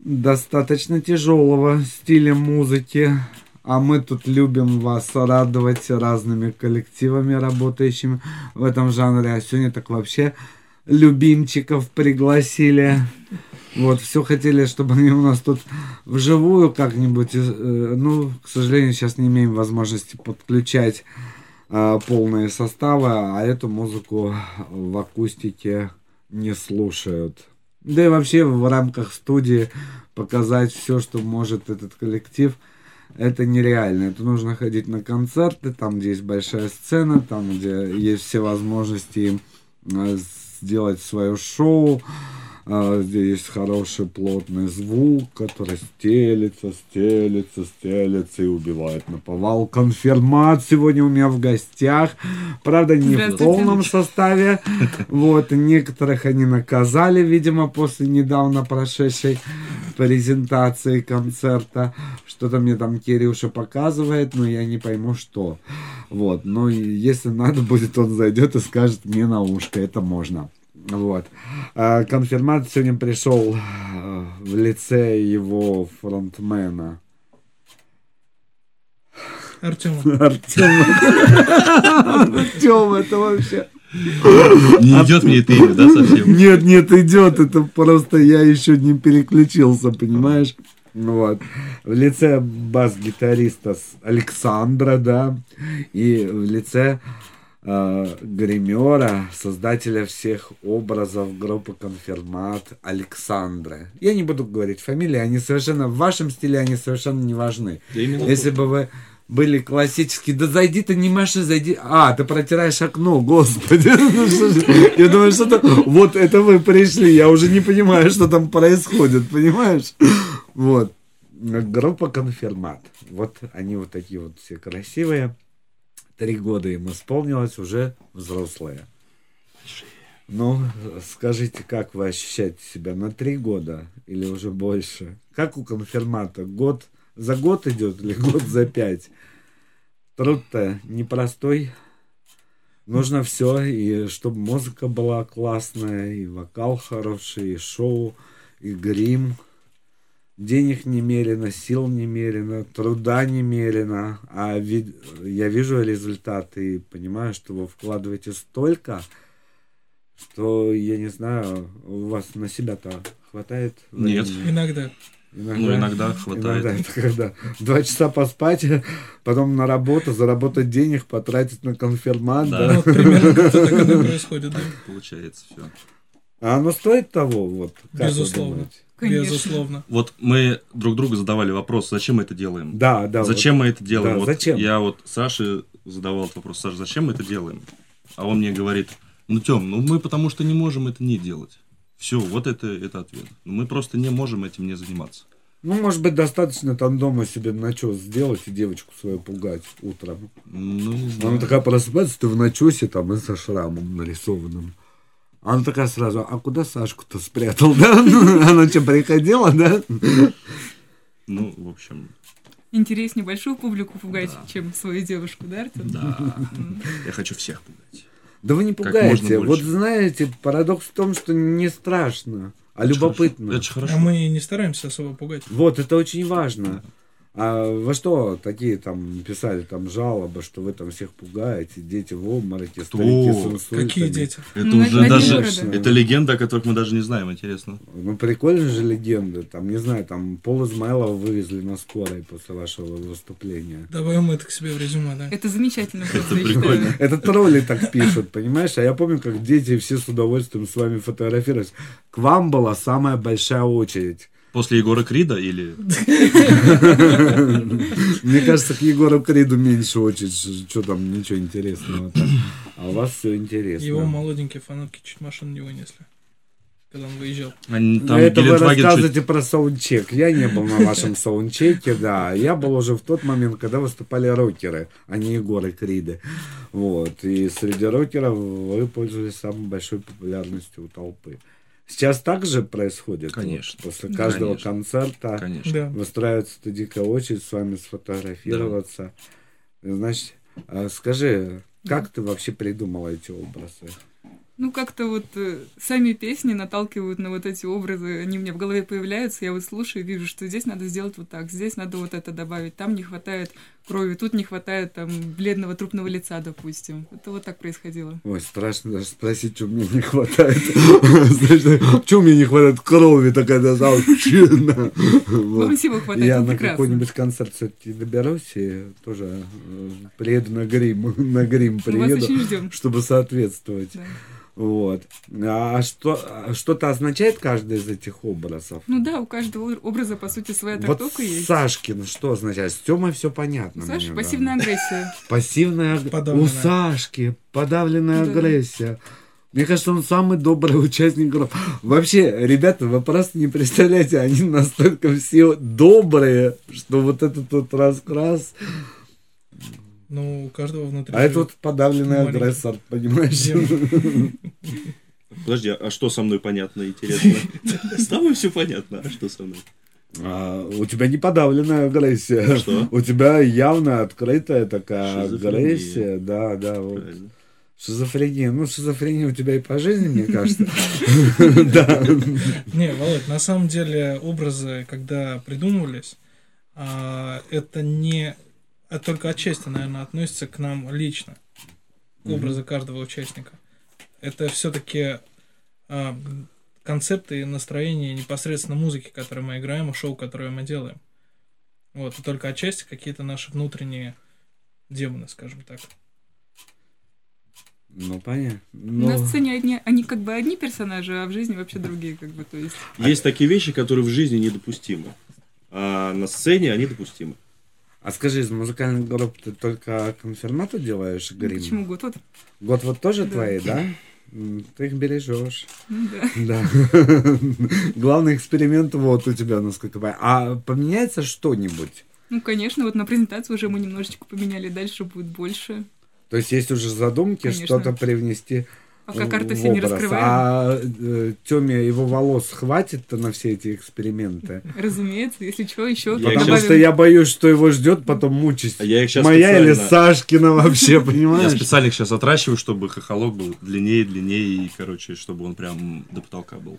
достаточно тяжелого стиля музыки. А мы тут любим вас радовать разными коллективами, работающими в этом жанре. А сегодня так вообще любимчиков пригласили. Вот, все хотели, чтобы они у нас тут вживую как-нибудь, э, ну, к сожалению, сейчас не имеем возможности подключать э, полные составы, а эту музыку в акустике не слушают. Да и вообще в рамках студии показать все, что может этот коллектив, это нереально. Это нужно ходить на концерты, там, где есть большая сцена, там, где есть все возможности э, сделать свое шоу, а, где есть хороший плотный звук, который стелится, стелится, стелится и убивает на повал. Конфирмат сегодня у меня в гостях. Правда, не в полном составе. Вот, некоторых они наказали, видимо, после недавно прошедшей презентации концерта. Что-то мне там Кирюша показывает, но я не пойму, что. Вот, но если надо будет, он зайдет и скажет мне на ушко, это можно. Вот. А конфирмат сегодня пришел э, в лице его фронтмена. Артема. Артема. Артем, это вообще... Не идет мне это имя, да, совсем? Нет, нет, идет. Это просто я еще не переключился, понимаешь? Вот. В лице бас-гитариста Александра, да, и в лице э, гримера, создателя всех образов группы Конфирмат Александра. Я не буду говорить фамилии, они совершенно в вашем стиле они совершенно не важны. Да Если бы вы были классические, да зайди ты, не маши, зайди. А, ты протираешь окно, господи. Ну Я думаю, что то Вот это вы пришли, я уже не понимаю, что там происходит, понимаешь? Вот. Группа Конфирмат. Вот они вот такие вот все красивые. Три года им исполнилось, уже взрослые. Ну, скажите, как вы ощущаете себя на три года или уже больше? Как у конфирмата? Год за год идет или год за пять? Труд-то непростой. Нужно все, и чтобы музыка была классная, и вокал хороший, и шоу, и грим. Денег немерено, сил немерено, труда немерено. А ви- я вижу результаты и понимаю, что вы вкладываете столько, что, я не знаю, у вас на себя-то хватает? Нет. времени? Иногда. Ну, иногда хватает. Иногда это когда два часа поспать, потом на работу, заработать денег, потратить на конфирмат. Да. Да. Вот примерно как-то так оно происходит, да. Получается все. А оно стоит того? Вот, как вы Безусловно. думаете? Конечно. Безусловно. Вот мы друг другу задавали вопрос, зачем мы это делаем? Да, да. зачем мы это делаем? Да, вот зачем? Я вот Саше задавал этот вопрос, Саша, зачем мы это делаем? А он мне говорит, ну, Тем, ну мы потому что не можем это не делать. Все, вот это, это ответ. Ну, Мы просто не можем этим не заниматься. Ну, может быть, достаточно там дома себе начес сделать и девочку свою пугать утром. Ну, не знаю. Она такая просыпается, ты в начесе там и со шрамом нарисованным. Она такая сразу, а куда Сашку-то спрятал, да? Она что, приходила, да? Ну, в общем, Интереснее большую публику пугать, Да. чем свою девушку, да, Артем? да. Я хочу всех пугать. Да вы не пугаете. Вот знаете, парадокс в том, что не страшно, а любопытно. Это же хорошо. А мы не стараемся особо пугать. Вот, это очень важно. А вы что, такие там писали там жалобы, что вы там всех пугаете, дети в обмороке, старики с инсультами. Какие дети? Это Ну, уже даже... города. Это легенда, о которых мы даже не знаем, интересно. Ну, прикольные же легенды. Там, не знаю, там Пол Измайлова вывезли на скорой после вашего выступления. Давай мы это к себе в резюме, да. Это замечательно Это прикольно. Это тролли так пишут, понимаешь? А я помню, как дети все с удовольствием с вами фотографировались. К вам была самая большая очередь. После Егора Крида или... Мне кажется, к Егору Криду меньше очередь. Что там, ничего интересного. А у вас все интересно. Его молоденькие фанатки чуть машину не вынесли, когда он выезжал. Они Ну, там это вы Гелендваген чуть- рассказываете про саундчек. Я не был на вашем саундчеке, да. Я был уже в тот момент, когда выступали рокеры, а не Егоры Криды. Вот. И среди рокеров вы пользовались самой большой популярностью у толпы. Сейчас так же происходит? Конечно. Вот После каждого Конечно. концерта Конечно. Да. выстраивается дикая очередь с вами сфотографироваться. Значит, а скажи, как ты вообще придумала эти образы? Ну, как-то вот э, сами песни наталкивают на вот эти образы, они у меня в голове появляются, я вот слушаю и вижу, что здесь надо сделать вот так, здесь надо вот это добавить, там не хватает крови, тут не хватает там бледного трупного лица, допустим. Это вот так происходило. Ой, страшно даже спросить, что мне не хватает. Чего мне не хватает крови такая заучена? Вам всего хватает, Я на какой-нибудь концерт все-таки доберусь и тоже э, приеду на грим, на грим приеду, чтобы соответствовать. Да. Вот. А что, что-то означает каждый из этих образов? Ну да, у каждого образа, по сути, своя Вот трактовка есть. Сашкин что означает? С Тёмой все понятно. Саша, мне, да. пассивная агрессия. Пассивная аг- Подавленная. У Сашки подавленная Да. агрессия. Мне кажется, он самый добрый участник группы. Вообще, ребята, вы просто не представляете, они настолько все добрые, что вот этот вот раскрас, Ну, у каждого внутри. а это вот подавленный агрессор, понимаешь? Подожди, а что со мной понятно, интересно? С тобой все понятно, а что со мной? А, у тебя не подавленная агрессия. Что? У тебя явно открытая такая агрессия. Да, да, вот. Правильно. Шизофрения. Ну, шизофрения у тебя и по жизни, мне кажется. Да. Не, Володь, на самом деле образы, когда придумывались, а, это не а только отчасти, наверное, относится к нам лично, к образу каждого участника. Это все-таки концепты и настроение непосредственно музыки, которую мы играем, и шоу, которое мы делаем. Вот, и только отчасти какие-то наши внутренние демоны, скажем так. Ну, понятно. На Ну, сцене одни, они как бы одни персонажи, а в жизни вообще другие, как бы, то есть. Есть такие вещи, которые в жизни недопустимы. А на сцене они допустимы. А скажи, из музыкальных групп ты только конфирмату делаешь, ну, грим? Почему год? Вот, Год вот тоже Да. твои, да? Ты их бережешь. ну да. Да. Главный эксперимент вот у тебя, насколько я. А поменяется что-нибудь? Ну, конечно, вот на презентацию уже мы немножечко поменяли, дальше будет больше. То есть есть уже задумки что-то привнести Карты в все не раскрываем. А э, Тёме его волос хватит-то на все эти эксперименты? Разумеется, если что, еще Я Потому щас- что я боюсь, что его ждет потом мучить. А я их сейчас Моя или специально- Сашкина вообще, Я понимаешь? специально их сейчас отращиваю, чтобы хохолок был длиннее, длиннее, и, короче, чтобы он прям до потолка был.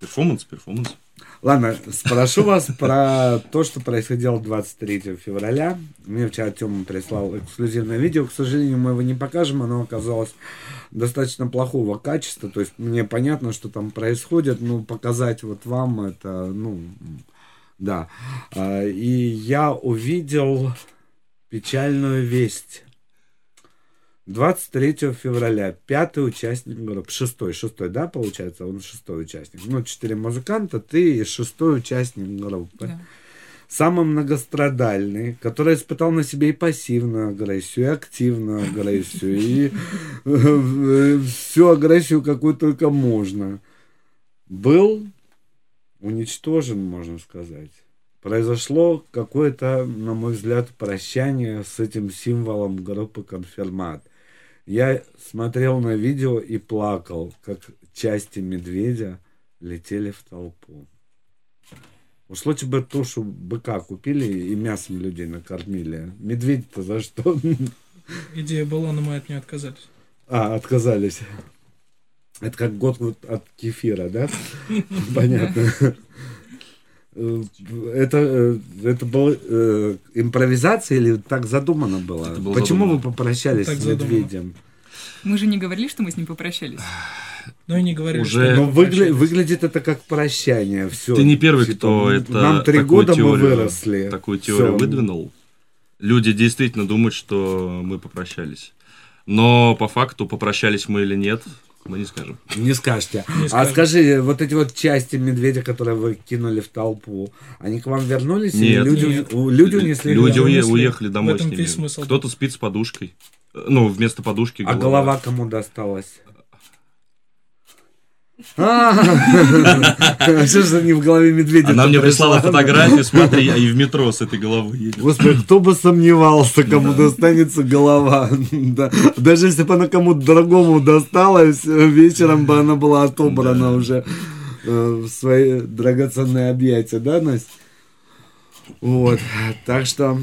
Перформанс, перформанс. Ладно, спрошу вас про то, что происходило 23 февраля. Мне вчера Тёма прислал эксклюзивное видео. К сожалению, мы его не покажем. Оно оказалось достаточно плохого качества. То есть мне понятно, что там происходит, но показать вот вам это, ну, да. А, И я увидел печальную весть. 23 февраля пятый участник группы, шестой, шестой, да, получается, он шестой участник. Ну, четыре музыканта, ты шестой участник группы. Да. Самый многострадальный, который испытал на себе и пассивную агрессию, и активную агрессию, и э, всю агрессию, какую только можно, был уничтожен, можно сказать. Произошло какое-то, на мой взгляд, прощание с этим символом группы «Конфирмат». Я смотрел на видео и плакал, как части медведя летели в толпу. Уж лучше бы тушу быка купили и мясом людей накормили. Медведь-то за что? Идея была, но мы от нее отказались. А, отказались. Это как год вот от кефира, да? Понятно. Это, э, это была э, импровизация или так задумано было? Было Почему задумано. вы попрощались Так с задумано. медведем? Мы же не говорили, что мы с ним попрощались. Но и не говорили, Уже- что Но мы выгля- выглядит это как прощание. Все. Ты не первый, кто это Нам три года мы теорию- выросли. Такую теорию Всё. выдвинул. Люди действительно думают, что мы попрощались. Но по факту, попрощались мы или нет, мы не скажем. Не скажете. Не А скажем. скажи, вот эти вот части медведя, которые вы кинули в толпу, они к вам вернулись? или Нет. люди, Нет. у- люди унесли? Люди унесли. уехали домой В этом с ними. весь смысл. Кто-то спит с подушкой. Э, Ну, вместо подушки А голова. голова кому досталась? А, Что же не в голове медведя? Она мне прислала фотографию, смотри, и в метро с этой головой едет. Господи, кто бы сомневался, кому достанется голова. Да. Даже если бы она кому-то другому досталась, вечером бы она была отобрана уже. э, в свои драгоценные объятия, да, Настя? Вот, так что,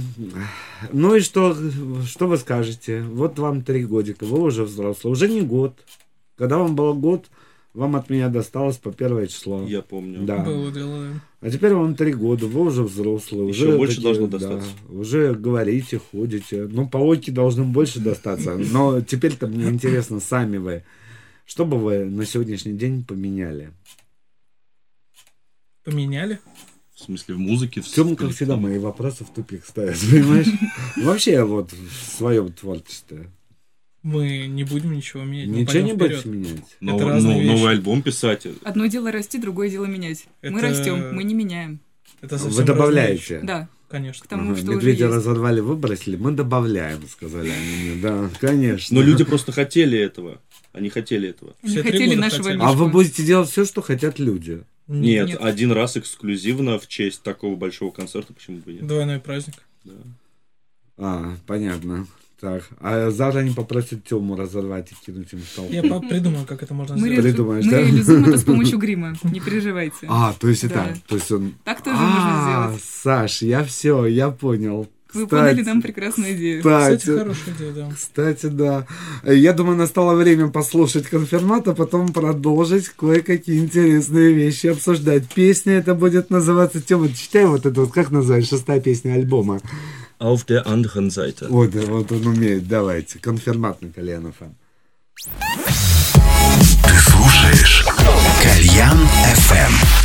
ну и что, что вы скажете? Вот вам три годика, вы уже взрослый, уже не год. Когда вам было год, вам от меня досталось по первое число. Я помню. Да. Было дело. А теперь вам три года, вы уже взрослые. Еще уже больше такие, должно да, достаться. уже говорите, ходите. Ну, по оке должно больше достаться. Но теперь-то мне интересно, сами вы, что бы вы на сегодняшний день поменяли? Поменяли? В смысле, в музыке, в Тёма, как всегда, мои вопросы в тупик ставят, понимаешь? Вообще, вот в своем творчестве. Мы не будем ничего менять. мы Ничего не вперед. будете менять? Это Новый, разные ну, вещи. новый альбом писать. Одно дело расти, другое дело менять. Мы Это- растем, мы не меняем. Это совсем Вы добавляете? Да, Конечно. к тому, Ага, что Медведя разорвали, выбросили, мы добавляем, сказали они мне. Да, конечно. Но люди просто хотели этого. Они хотели этого. Они Все хотели нашего хотели. А вы будете делать все, что хотят люди. Нет, Нет. один раз эксклюзивно в честь такого большого концерта, почему бы и нет? Двойной праздник. Да. А, понятно. Так, а завтра они попросят Тему разорвать и кинуть им в толпу. Я придумаю, как это можно Мы, сделать. ре- Придумаешь, мы да? реализуем это с помощью грима, не переживайте. А, то есть Да. это, то есть он... Так тоже а, можно сделать. Саш, я все, я понял. Вы Кстати, подали нам прекрасную идею. Кстати, Кстати, хорошая идея, да. кстати, да. Я думаю, настало время послушать конфирмат, а потом продолжить кое-какие интересные вещи обсуждать. Песня это будет называться... Тема, читай вот это вот, как называется, шестая песня альбома. Auf der anderen Seite. Вот, вот он умеет, давайте. Конфирмат на Кальян ФМ. Ты слушаешь Кальян FM.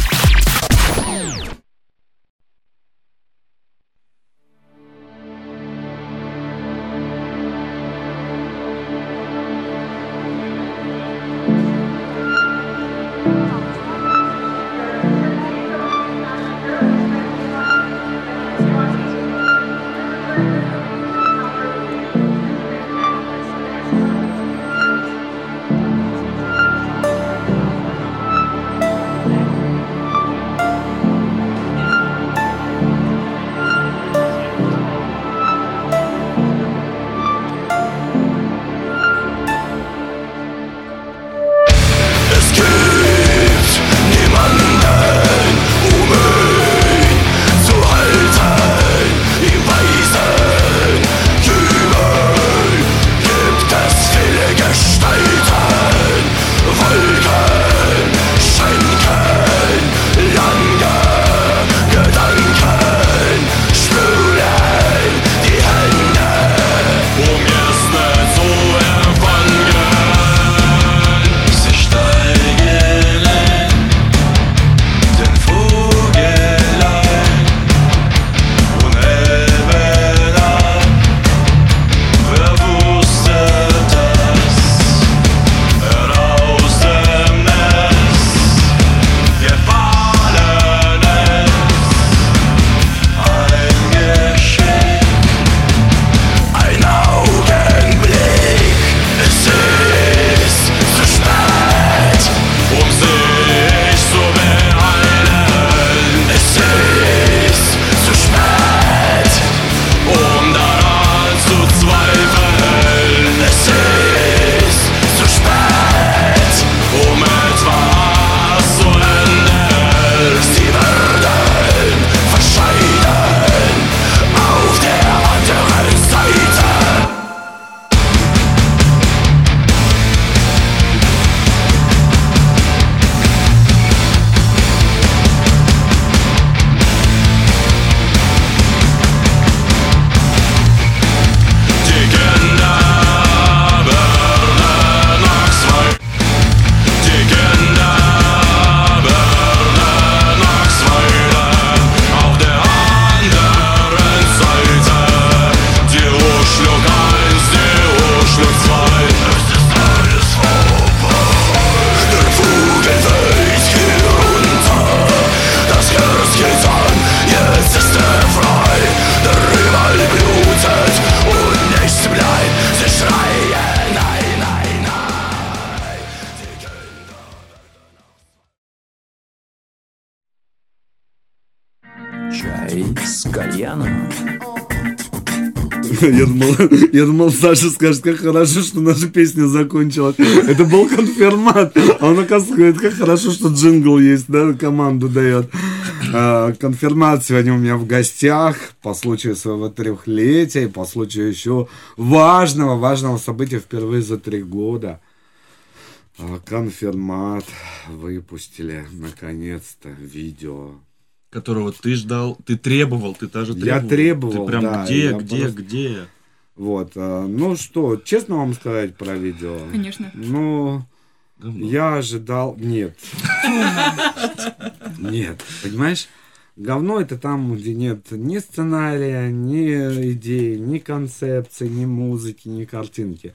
Я думал, Саша скажет, как хорошо, что наша песня закончилась. Это был конфирмат. А он, оказывается, говорит, как хорошо, что джингл есть, да, команду дает. А, Конфирмат сегодня у меня в гостях по случаю своего трехлетия, и по случаю еще важного, важного события впервые за три года. А, Конфирмат выпустили, наконец-то, видео. Которого ты ждал, ты требовал, ты даже требовал. Я требовал, Ты прям да, где, где, просто- где? Вот, а, ну что, честно вам сказать про видео? Конечно. Ну, Говно. я ожидал... Нет. Нет, понимаешь? Говно это там, где нет ни сценария, ни идеи, ни концепции, ни музыки, ни картинки.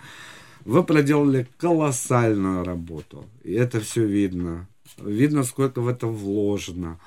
Вы проделали колоссальную работу. И это все видно. Видно, сколько в это вложено.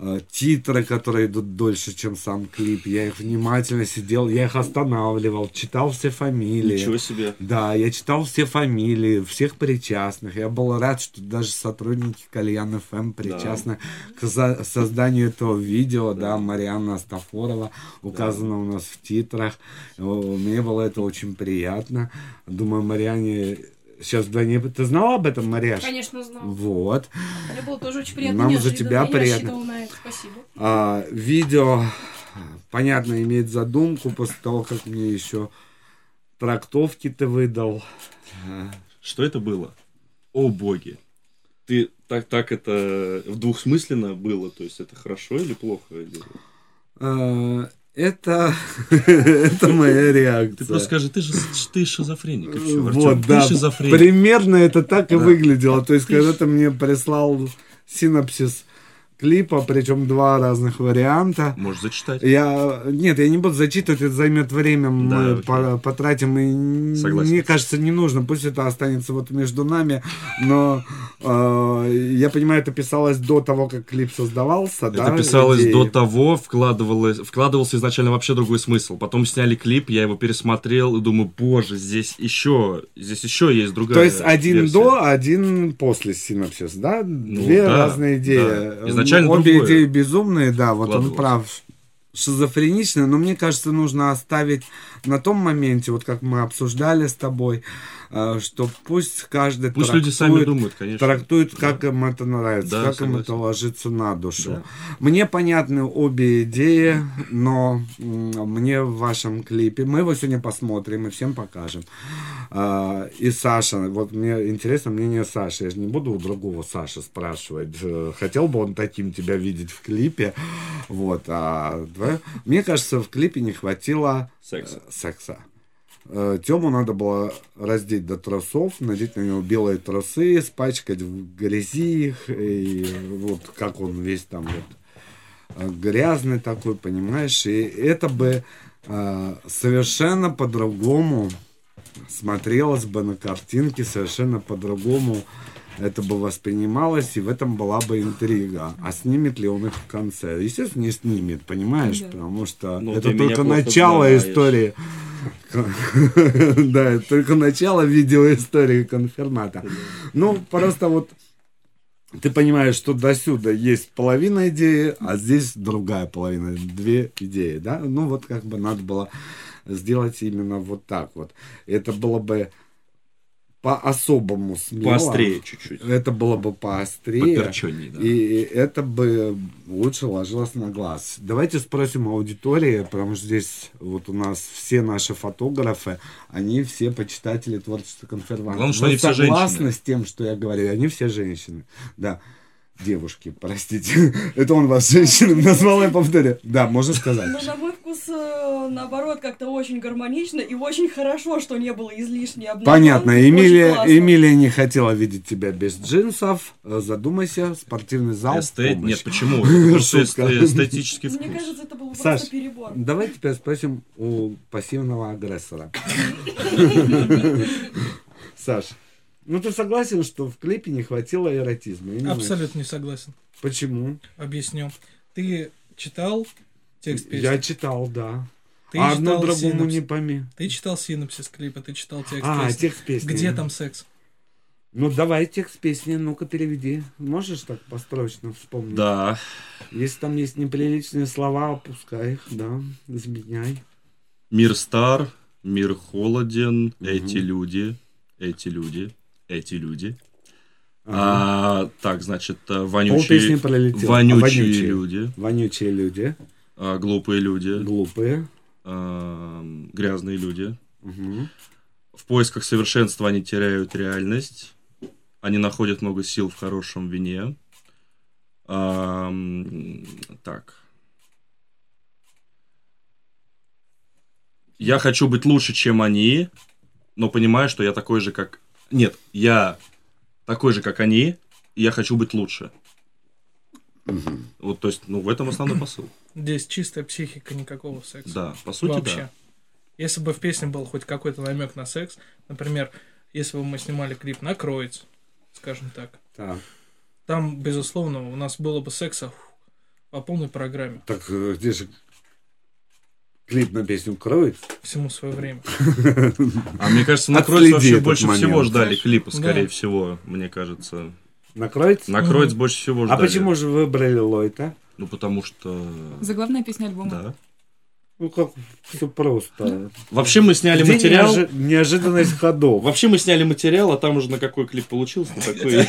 Э, Титры, которые идут дольше, чем сам клип. Я их внимательно сидел, я их останавливал, читал все фамилии. Ничего себе. Да, я читал все фамилии, всех причастных. Я был рад, что даже сотрудники Кальян ФМ причастны к за- созданию этого видео, да, Марианна Астафорова указана у нас в титрах. Мне было это очень приятно. Думаю, Мариане сейчас вдвойне... Ты знала об этом, Марьяш? Конечно, знал. Вот. Мне было тоже очень приятно. Нам за тебя приятно. на это. Спасибо. А, видео, понятно, имеет задумку после того, как мне еще трактовки ты выдал. Что это было? О боги. Ты так, так это двухсмысленно было, то есть это хорошо или плохо? Или- А, Это, это моя реакция. Ты просто скажи, ты же ты шизофреник. всё, Вот, да. Ты шизофреник. Примерно это так и Да. выглядело. То есть, когда ты мне прислал синопсис клипа, причем два разных варианта. Можешь зачитать. Я нет, я не буду зачитывать, это займет время, мы Да, окей. по- потратим, и Согласен. мне кажется, не нужно, пусть это останется вот между нами, но э, я понимаю, это писалось до того, как клип создавался, да? Это писалось идеи? до того, вкладывалось, вкладывался изначально вообще другой смысл. Потом сняли клип, я его пересмотрел и думаю, боже, здесь еще, здесь еще есть другая. То есть один версия. до, один после синопсис, да? Две да, разные идеи. да. Изначально Обе другое идеи безумные, да, вот он прав. Шизофреничный, но мне кажется, нужно оставить на том моменте, вот как мы обсуждали с тобой, э, что пусть каждый Пусть люди сами трактует- думают, конечно. трактует, как им это нравится, Да, как им согласен. это ложится на душу. Да. Мне понятны обе идеи, но мне в вашем клипе, мы его сегодня посмотрим и всем покажем. А, и Саша, вот мне интересно мнение Саши, я же не буду у другого Саши спрашивать, э, хотел бы он таким тебя видеть в клипе, вот, а да, мне кажется, в клипе не хватило Секса. э, секса. Тему надо было раздеть до трусов, надеть на него белые трусы, спачкать в грязи их, и вот как он весь там вот э, грязный такой, понимаешь, и это бы э, совершенно по-другому смотрелось бы на картинке, совершенно по-другому это бы воспринималось, и в этом была бы интрига. А снимет ли он их в конце? Естественно, не снимет, понимаешь? Да. Потому что Ну, это только начало знаешь. истории. Да, это только начало видеоистории конфирмата. Ну, просто вот ты понимаешь, что до сюда есть половина идеи, а здесь другая половина, две идеи, да? Ну, вот как бы надо было сделать именно вот так вот. Это было бы по-особому смело. Поострее чуть-чуть. Это было бы поострее. Да. И это бы лучше ложилось на глаз. Давайте спросим аудитории, потому что здесь вот у нас все наши фотографы, они все почитатели творчества конферванта. Главное, что Вы они все согласны женщины. с тем, что я говорю? Они все женщины. Да. Девушки, простите. Это он вас женщинами назвал, я повторю. Да, можно сказать. Но на мой вкус, э, наоборот, как-то очень гармонично и очень хорошо, что не было излишне обнаженки. Понятно, Эмилия. Эмилия не хотела видеть тебя без джинсов. Э, Задумайся, спортивный зал. Эстет... Нет, почему? Эстетический Мне вкус. кажется, это был Саш, просто перебор. Давай теперь спросим у пассивного агрессора. Саш, ну ты согласен, что в клипе не хватило эротизма? Именно- Абсолютно не согласен. Почему? Объясню. Ты читал текст песни? Я читал, да. Ты а одно другому синопсис. не пойми. Ты читал синопсис клипа, ты читал текст А, песни. текст песни. Где там секс? Ну давай текст песни, ну-ка переведи. Можешь так построчно вспомнить? Да. Если там есть неприличные слова, опускай их, да, изменяй. Мир стар, мир холоден, эти люди, эти люди, эти люди. А, так, значит, э, вонючие, вонючие, вонючие. люди, Вонючие люди, а, глупые люди, глупые. а, грязные люди. Мгм. В поисках совершенства они теряют реальность. Они находят много сил в хорошем вине. А, так. Я хочу быть лучше, чем они, но понимаю, что я такой же, как... Нет, я такой же, как они, и я хочу быть лучше. Вот, то есть, ну, в этом основной посыл. Здесь чистая психика, никакого секса. Да, по сути, Вообще. да. Если бы в песне был хоть какой-то намек на секс, например, если бы мы снимали клип на Кроиц, скажем так, Так, там, безусловно, у нас было бы секса по полной программе, так э, где же клип на песню «Кроет»? всему свое время. А мне кажется, на Кроиц вообще больше всего ждали клипа, скорее всего, мне кажется. На «Кроет»? На Кроиц больше всего А ждали. почему же выбрали Лойта? Ну, потому что... Заглавная песня альбома. Да. Ну, как все просто. Вообще мы сняли Где материал... неожи- неожиданность ходов. Вообще мы сняли материал, а там уже на какой клип получился, на такой...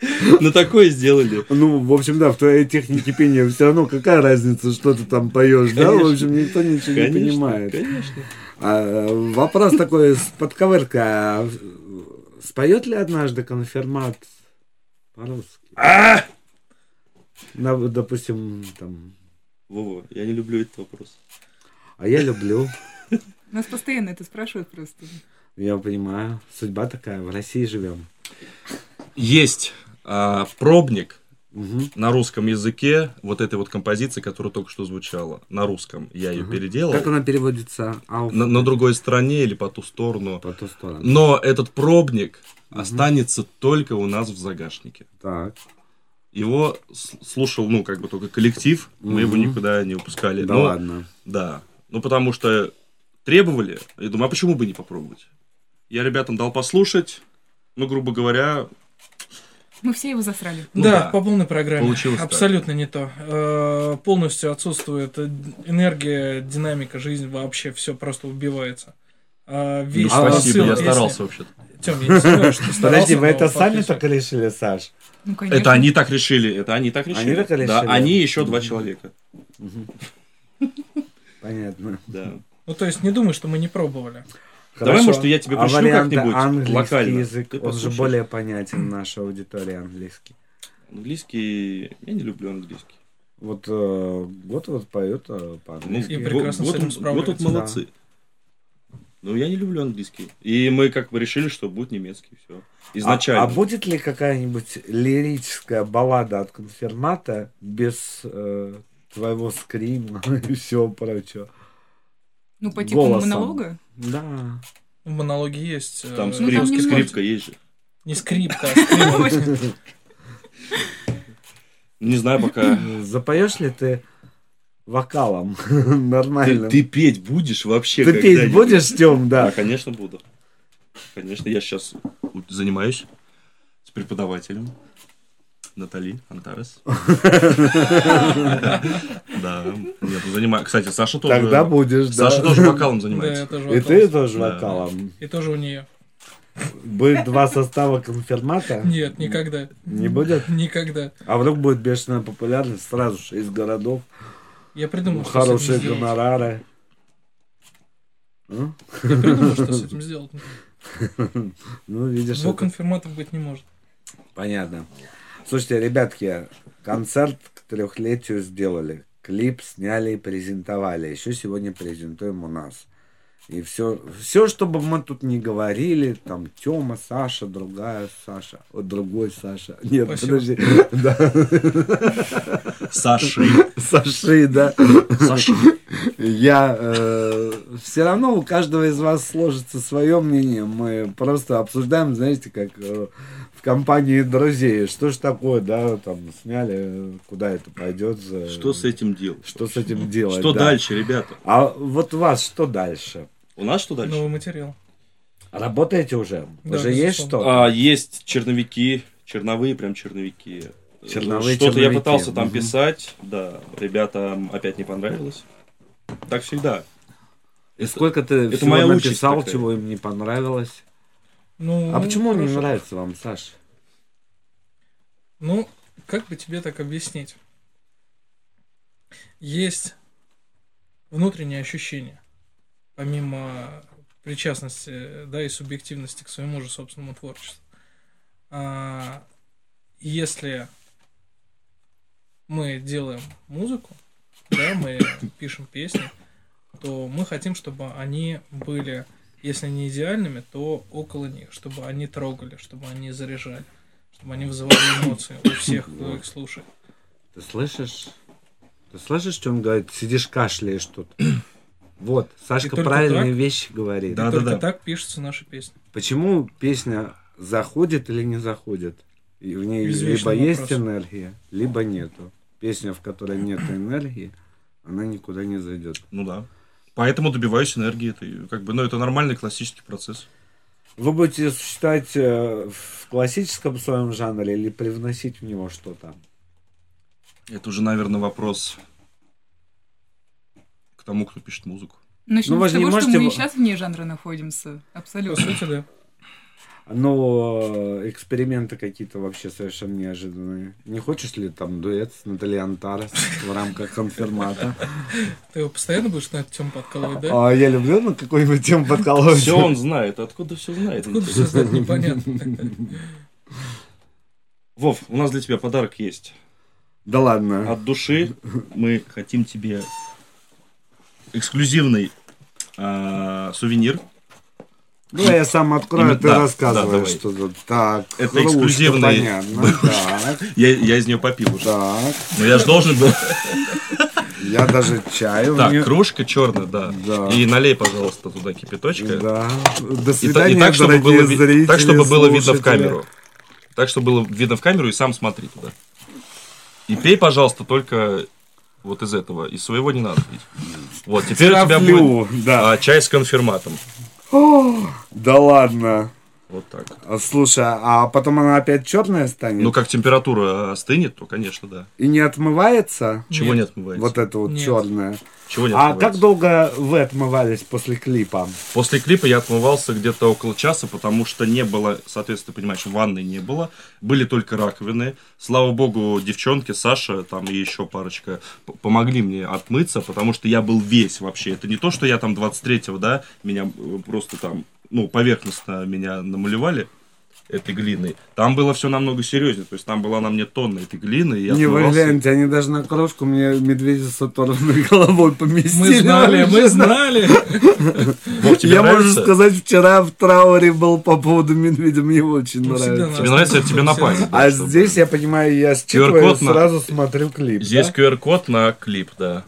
На такой сделали. Ну, в общем, да, в твоей технике пения все равно какая разница, что ты там поешь, да? В общем, никто ничего не понимает. конечно. А, вопрос такой с подковыркой. А споет ли однажды конфирмат по-русски? А! На, допустим, там... Вова, я не люблю этот вопрос. А я люблю. Нас постоянно это спрашивают просто. Я понимаю. Судьба такая. В России живем. Есть а, пробник Мгм. на русском языке вот этой вот композиции, которая только что звучала. На русском. Я ее переделал. Как она переводится? Ауф- На, на другой стороне или по ту сторону. По ту сторону. Но этот пробник останется только у нас в загашнике. Так. Его слушал, ну, как бы только коллектив, мы его никуда не упускали. Да Ну, ладно. Да. Ну, потому что требовали. Я думаю, а почему бы не попробовать? Я ребятам дал послушать. Ну, грубо говоря, Мы все его засрали. Ну да, да. по полной программе. Получилось так. Абсолютно не то. Э, полностью отсутствует э, энергия, динамика, жизнь, вообще все просто убивается. А ну, весь спасибо, посыл я старался вообще-то. Тём, я не знаю, что ты Подожди, старался, вы это сами так решили, Саш? Ну, конечно. Это они так решили, это они так решили. Они так решили? Да, они еще два человека. Понятно. Да. Ну, то есть, не думай, что мы не пробовали. Давай, Хорошо. может, я тебе а пришлю варианты как-нибудь английский локально. язык, Ты он же более понятен нашей аудитории английский. Английский... Я не люблю английский. Вот э, вот вот поет э, Ну, по-английски. И прекрасно вот, с этим вот, вот тут справляется. молодцы. Ну, я не люблю английский. И мы как бы решили, что будет немецкий. Все. Изначально. А, а будет ли какая-нибудь лирическая баллада от конфирмата без э, твоего скрима и всего прочего? Ну, по типу голосом. монолога? Да. В монологе есть... э, Там Ну, скрип- там не скрипка есть же. Не скрипка, а скрип. Не знаю пока. Запоешь ли ты вокалом нормально? ты петь будешь вообще Ты петь будешь, Тём, Да, да? конечно, буду. Конечно, я сейчас занимаюсь с преподавателем Натали Антарес. Да, нет, занимаюсь. Кстати, Саша тоже. Тогда будешь, да. Саша тоже вокалом занимается. И ты тоже вокалом. И тоже у нее. Будет два состава конфирмата? Нет, никогда. Не будет? Никогда. А вдруг будет бешеная популярность сразу же из городов? Я придумал, что Хорошие гонорары. Я придумал, что с этим сделать. Ну, видишь, Двух это конфирматов быть не может. понятно. Слушайте, ребятки, концерт к трехлетию сделали. Клип сняли и презентовали. Еще сегодня презентуем у нас. И все, все, чтобы мы тут не говорили, там Тёма, Саша, другая Саша, вот другой Саша. Нет, Спасибо. подожди. Да. Саши. Саши, да. Саши. Я все равно у каждого из вас сложится свое мнение. Мы просто обсуждаем, знаете, как э, в компании друзей. Что ж такое, да, там сняли, куда это пойдет. за- Что с этим делать? Что с этим делать? Что да. дальше, ребята? А вот у вас что дальше? У нас что дальше? Новый материал. Работаете уже? Да, уже есть что? А, есть черновики, черновые прям черновики. Черновые Что-то я пытался там мгм. писать, да, ребятам опять не понравилось. Так всегда. И сколько ты это всего моя написал, такая. чего им не понравилось? Ну, А почему он не хорошо. нравится вам, Саш? Ну, как бы тебе так объяснить? Есть внутреннее ощущение, помимо причастности, да, и субъективности к своему же собственному творчеству. А, если мы делаем музыку, да, мы пишем песни, то мы хотим, чтобы они были, если не идеальными, то около них, чтобы они трогали, чтобы они заряжали, чтобы они вызывали эмоции у всех, кто их слушает. Ты слышишь? Ты слышишь, что он говорит? Сидишь, кашляешь тут. Вот, Сашка правильные так? вещи говорит. Да, И только да. так пишутся наши песни. Почему песня заходит или не заходит? И в ней Извечный либо есть вопрос. энергия, либо нету. Песня, в которой нет энергии, она никуда не зайдет. Ну да. Поэтому добиваюсь энергии. Это, как бы, ну, это нормальный классический процесс. Вы будете существовать э, в классическом своем жанре или привносить в него что-то? Это уже, наверное, вопрос к тому, кто пишет музыку. Начнем Ну, с же не того, что можете мы и сейчас вне жанра находимся. По Абсолютно. сути, да. Но эксперименты какие-то вообще совершенно неожиданные. Не хочешь ли там дуэт с Натальей Антарес в рамках конфирмата? Ты его постоянно будешь на эту тему подкалывать, да? А я люблю на какой-нибудь тему подколоть. Все он знает. Откуда все знает? Откуда все знать, непонятно. Вов, у нас для тебя подарок есть. Да ладно. От души мы хотим тебе эксклюзивный а, сувенир. Ну, я сам открою, Именно- ты да, да, рассказываешь, давай. что тут. Так, Это кружка, эксклюзивный- понятно. Так, Я, я из нее попил уже. так. Но я же должен был. Я даже чаю Так, мне- кружка черная, да. Да. И налей, пожалуйста, туда кипяточка. Да. До свидания, и так, чтобы было, зрители, так, чтобы было видно в камеру. Так, чтобы было видно в камеру и сам смотри туда. И пей, пожалуйста, только вот из этого. Из своего не надо пить. Вот, теперь у тебя будет да. а, чай с конфирматом. Да ладно. Вот так. А, Слушай, а потом она опять черная станет? Ну, как температура остынет, то, конечно, да. И не отмывается? Чего не Нет. отмывается? Вот это вот Нет. черное. Чего не А отмывается? как долго вы отмывались после клипа? После клипа я отмывался где-то около часа, потому что не было, соответственно, понимаешь, ванны не было. Были только раковины. Слава богу, девчонки, Саша, там и еще парочка помогли мне отмыться, потому что я был весь вообще. Это не то, что я там 23-го, да, меня э, просто там, ну, поверхностно меня намалевали этой глиной. Там было все намного серьезнее. То есть там была на мне тонна этой глины. И я не, отмывался. гляньте, они даже на кружку мне медведя с оторванной головой поместили. Мы знали, мы знали. Я, нравится? можно сказать, вчера в трауре был по поводу медведя, мне очень Ну, нравится. Тебе нравится, это тебе на память. А здесь, я понимаю, я считываю, сразу смотрю клип. Здесь? QR-код на клип, да.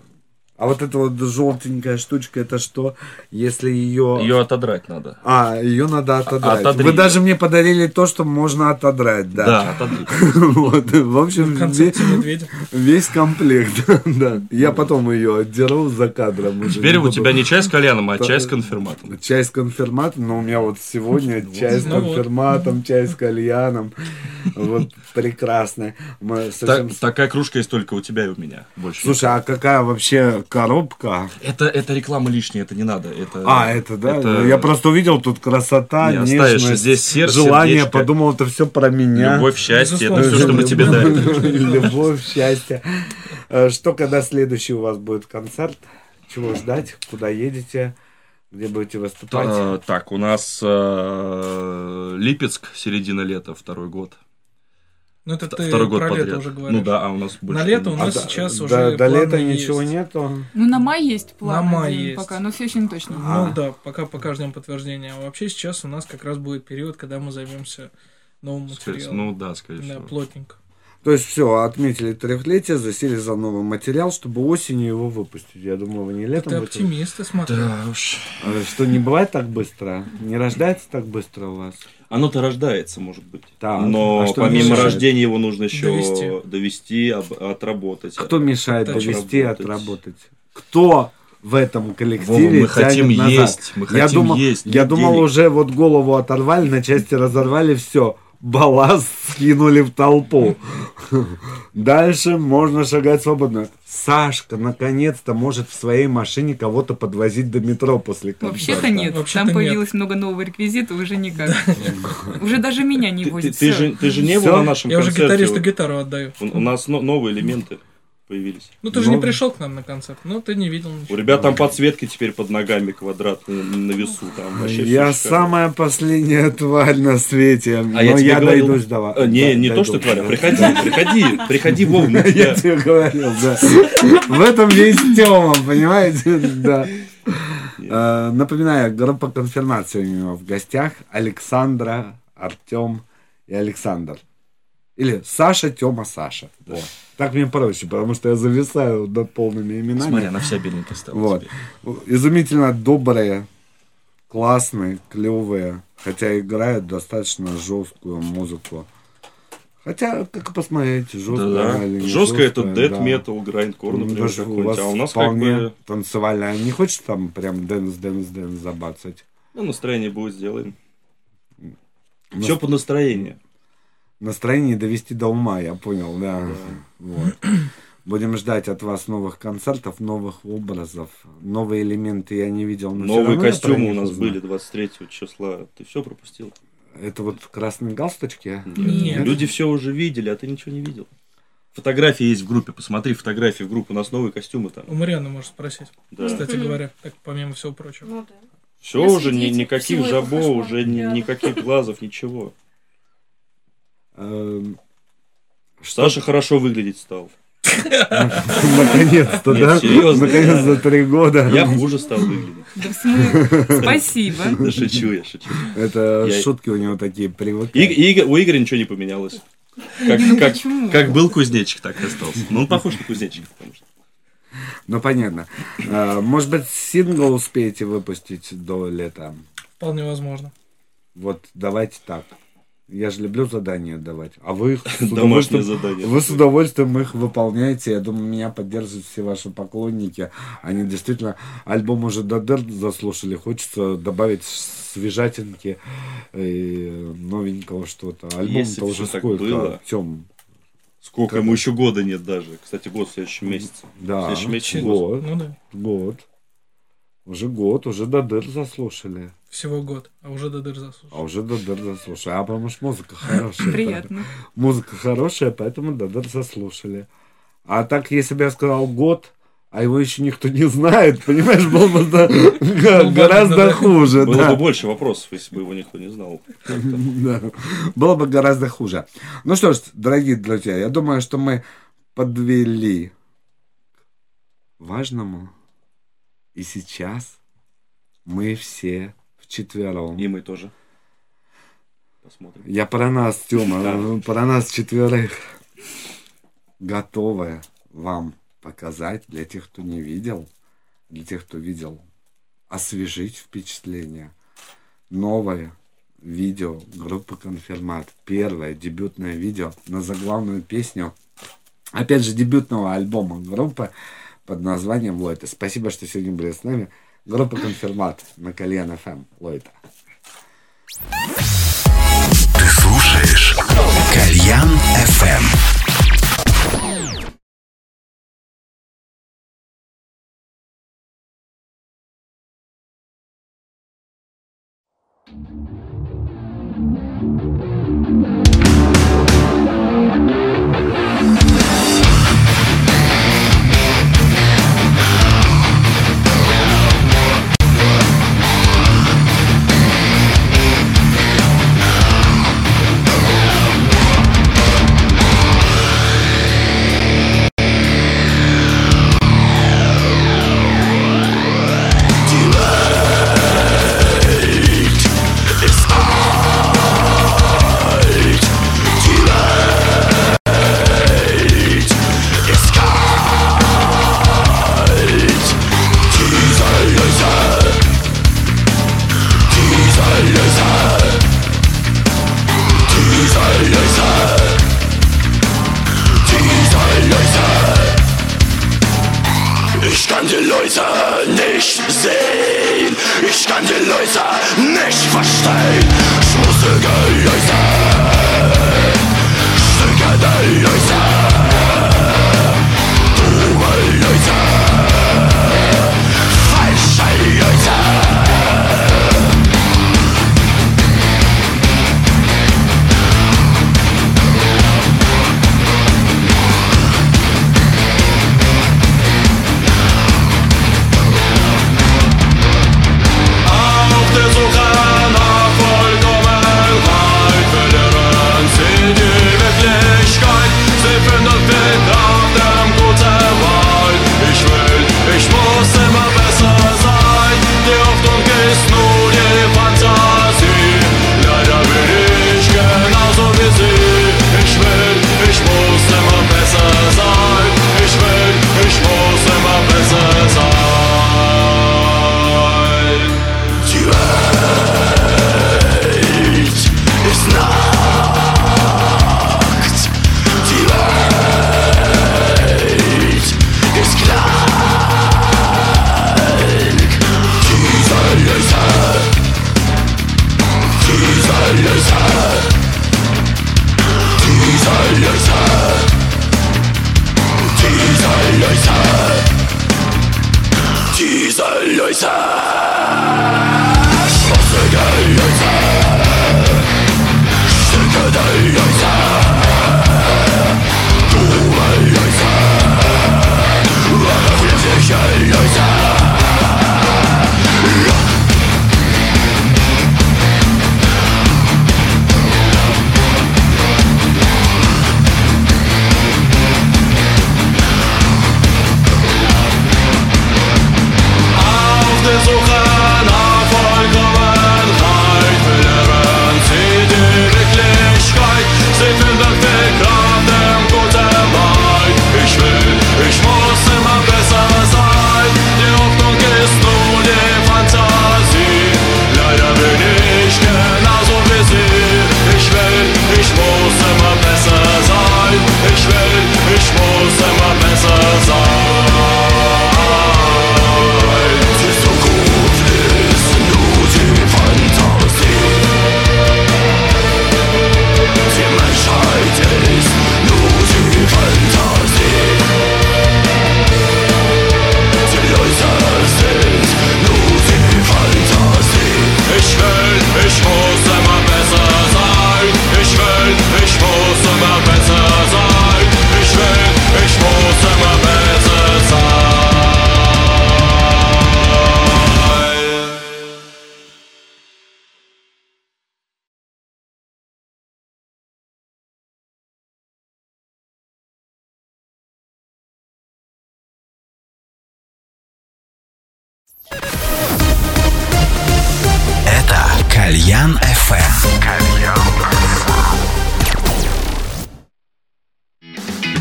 А вот эта вот желтенькая штучка, это что? Если ее... Ее отодрать надо. А, ее надо отодрать. Отодри. Вы даже мне подарили то, что можно отодрать, да. Да, отодри. Вот, в общем, весь комплект, да. Я потом ее отдеру за кадром. Теперь у тебя не чай с кальяном, а чай с конфирматом. Чай с конфирматом, но у меня вот сегодня чай с Ну конфирматом, чай с кальяном. Вот прекрасно. Такая кружка есть только у тебя и у меня. Больше. Слушай, а какая вообще коробка? это, это реклама лишняя, это не надо. Это, А, это да? это Я просто увидел тут красота, Не, нежность, здесь сердце, желание, сердечко. подумал, это все про меня. Любовь, счастье, это все, что мы тебе дарим. Любовь, счастье. Э, Что, когда следующий у вас будет концерт? Чего ждать? Куда едете? Где будете выступать? Та- Так, у нас э, Липецк, середина лета, второй год. Ну, это ты Второй год про лето подряд. уже говоришь. Ну да, а у нас больше. На лето у нас А, сейчас да- уже До, лета есть. ничего нету? Ну, на май есть план На май есть. пока, но все еще не точно. А. Ну да, пока пока ждем подтверждения. А вообще сейчас у нас как раз будет период, когда мы займемся новым материалом. Ну да, скорее да, всего. плотненько. То есть все, отметили трехлетие, засели за новый материал, чтобы осенью его выпустить. Я думаю, вы не летом Ты оптимист, я смотрю. Да уж. А Что, не бывает так быстро? Не рождается так быстро у вас? Оно-то рождается, может быть. Так, Но а что помимо мешает? рождения его нужно еще Довести. довести, об- отработать. Кто мешает Так, довести, работать. отработать? Кто в этом Вова, коллективе мы хотим назад? есть, мы я хотим думал, есть. я нет думал денег. уже вот голову оторвали, на части разорвали, все. Балласт скинули в толпу. Дальше можно шагать свободно. Сашка наконец-то может в своей машине кого-то подвозить до метро после концерта. Вообще-то нет. Вообще-то Там нет. появилось много нового реквизита, уже никак. Уже даже меня не Ты, возят. ты же, ты же не был на нашем Я уже концерте. гитаристу Вот гитару отдаю. У, у нас но- новые элементы появились. Ну ты же Ну. не пришел к нам на концерт. Ну ты не видел У ничего. ребят там подсветки теперь под ногами квадрат на, весу. Там вообще Я самая последняя тварь на свете. А но я тебе говорил- дойдусь до вас. А, не, Да, не то, дойду. что тварь, а приходи, приходи, приходи вовремя. Я тебе говорил, да. В этом весь Тёма, понимаете? Да. Э, Напоминаю, группа конфирмации у него в гостях. Александра, Артем и Александр. Или Саша, Тёма, Саша. Вот. Так мне проще, потому что я зависаю над полными именами. Смотри, она вся беленькая стала. Вот. тебе. Изумительно добрые, классные, клевые, хотя играют достаточно жесткую музыку. Хотя, как посмотреть, жесткая Да, или не Жестко это жесткая, death да. metal, grindcore, Ну, например, даже у какой-нибудь. вас А у нас как вполне бы, танцевальная. Не хочешь там прям dance, dance, dance забацать? ну, настроение будет, сделаем. Ну, Все по настроению. Настроение довести до ума, я понял, да. Вот. Будем ждать от вас новых концертов, новых образов. Новые элементы я не видел. но Новые костюмы у нас узнаю. были 23 числа. Ты все пропустил? Это вот красные галстучки? Нет. Люди все уже видели, а ты ничего не видел. Фотографии есть в группе, посмотри фотографии в группе, у нас новые костюмы там. У Марианы можешь спросить. Да. Кстати говоря, так помимо всего прочего. Ну да. Все Если уже, ни- никаких жабо, уже ни- никаких глазов, ничего. Эм, Саша хорошо выглядеть стал. Наконец-то, да? серьезно. Наконец-то три года. Я хуже стал выглядеть. Да в смысле? Спасибо. Да шучу я, шучу. Это шутки у него такие привыкают. И- Игорь- у Игоря ничего не поменялось. Как, Ну как был кузнечик, так и остался. Ну, он похож на кузнечика, потому что. Ну, понятно. А, Может быть, сингл успеете выпустить до лета? Вполне возможно. Вот давайте так. Я же люблю задания давать. А вы их с удовольствием-. Вы с удовольствием их выполняете. Я думаю, меня поддерживают все ваши поклонники. Они действительно альбом уже до дыр заслушали. Хочется добавить свежатинки и новенького что-то. Альбом-то уже сколько? было. Тем. Сколько ему еще года нет даже. Кстати, год в следующем месяце. Да, В следующем месяце год. Ну да. Год. Уже год, уже до дыр заслушали. Всего год, а уже до дыр заслушал. А уже до дыр заслушали. А потому что музыка хорошая. Приятно. Музыка хорошая, поэтому до дыр заслушали. А так, если бы я сказал год, а его еще никто не знает, понимаешь, было бы да, гораздо да. хуже. Было бы больше вопросов, если бы его никто не знал. Было бы гораздо хуже. Ну что ж, дорогие друзья, я думаю, что мы подвели к важному. И сейчас мы все вчетвером. И мы тоже. Посмотрим. Я про нас, Тёма, Да. про нас четверых готовы вам показать для тех, кто не видел, для тех, кто видел, освежить впечатление. Новое видео группы Конфирмат. Первое дебютное видео на заглавную песню. Опять же, дебютного альбома группы под названием Лойта. Спасибо, что сегодня были с нами. Группа Конфирмат на Кальян ФМ. Лойта.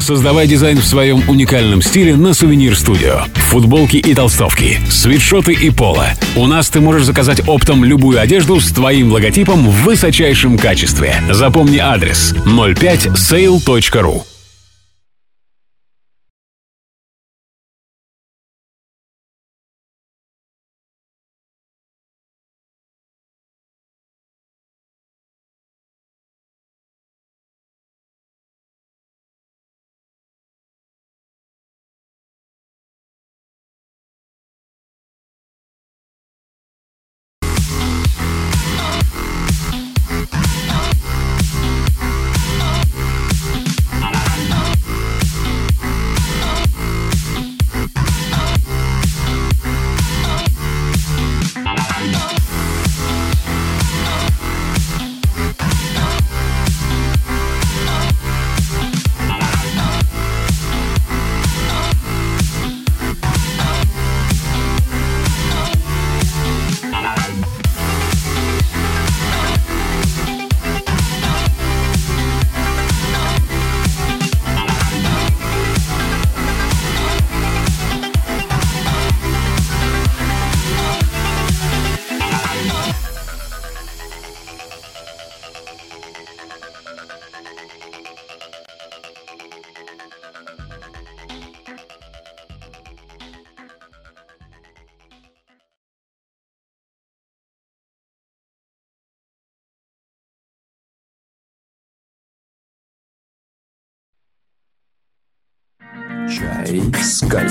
Создавай дизайн в своем уникальном стиле на Сувенир Студио. Футболки и толстовки, свитшоты и поло. У нас ты можешь заказать оптом любую одежду с твоим логотипом в высочайшем качестве. Запомни адрес 05sale.ru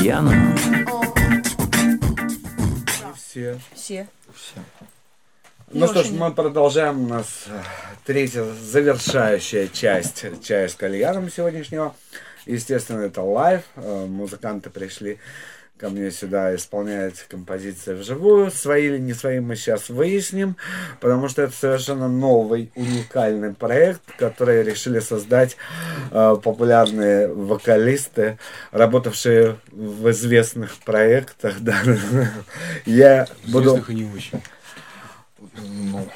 с кальяном. Все. Все. Ну что ж, мы продолжаем. У нас э, третья завершающая часть чая с кальяном сегодняшнего. Естественно, это live. Э, Музыканты пришли ко мне сюда исполнять композиции вживую. Свои или не свои мы сейчас выясним, потому что это совершенно новый, уникальный проект, который решили создать э, популярные вокалисты, работавшие в известных проектах. Да. Я буду... И не очень. Ну,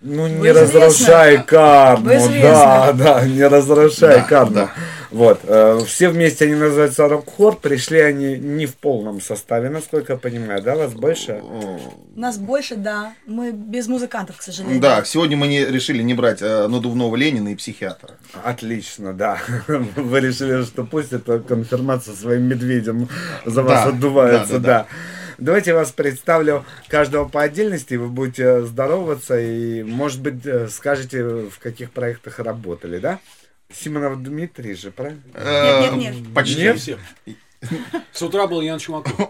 В не разрушай известных. карму, да, да, не разрушай Да, карму. да. Вот, э, все вместе они называются рок-хор, пришли они не в полном составе, насколько я понимаю, да, вас больше? Нас больше, да. Мы без музыкантов, к сожалению. Да, сегодня мы не, решили не брать э, надувного Ленина и психиатра. Отлично, да. Вы решили, что пусть эта конфирмация своим медведем за вас Да, отдувается, да. да, да. Давайте я вас представлю каждого по отдельности, вы будете здороваться и, может быть, э, скажете, в каких проектах работали, да? Симонов Дмитрий же, правильно? Э, Нет, нет, нет. Почти. Нет? все. С утра был Ян Чумаков.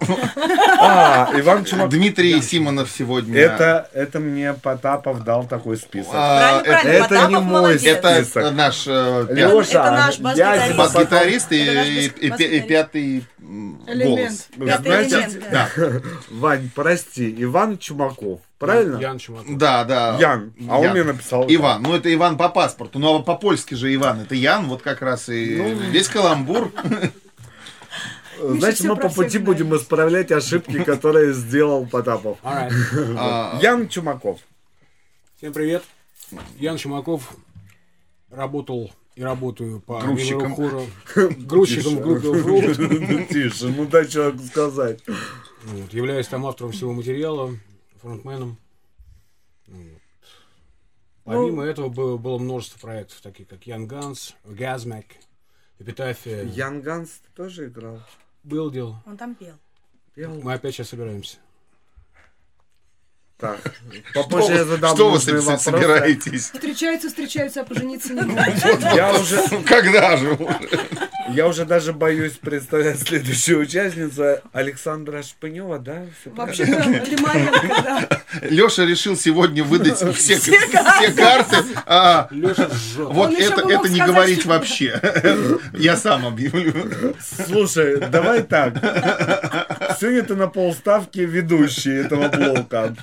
А, Иван Чумаков. Дмитрий Симонов сегодня. Это, это мне Потапов дал такой список. А, Правильно, правильно, это не Потапов мой молодец. Это список. наш э, пятый Леша, Это наш бас-гитарист. бас-гитарист и, Это наш и- бас- и- и бас-гитарист. пятый м, Элемент. голос. Пятый Знаете, элемент, Да, Вань, прости, Иван Чумаков, правильно? Ян Чумаков. да, да. Ян. А он Ян. мне написал. Иван, ну это Иван по паспорту, ну а по-польски же Иван, это Ян, вот как раз и Ну. весь каламбур. Значит, мы по пути будем исправлять ошибки, которые сделал Потапов. А, Ян Чумаков. Всем привет. Ян Чумаков. Работал и работаю по Грузчиком. хору. Грузчиком в группе Offroad. Тише, ну дай человеку сказать. Вот, Являюсь там автором всего материала, фронтменом. Вот. Помимо этого было, было множество проектов, таких как Young Guns, Gasmac, Эпитафия. Ян Ганс ты тоже играл? Был дело. Он там пел. Пел? Мы опять сейчас собираемся. Так, попозже я задам Что вы вопросы. собираетесь? Встречаются, встречаются, а пожениться не будут. Я уже, Когда же? я уже даже боюсь представлять следующую участницу Александра Шпынева, да? Вообще, да. Леша решил сегодня выдать все, все карты. а, вот это, это не говорить вообще. Я сам объявлю. Слушай, давай так. Сегодня ты на полставки ведущий этого блока.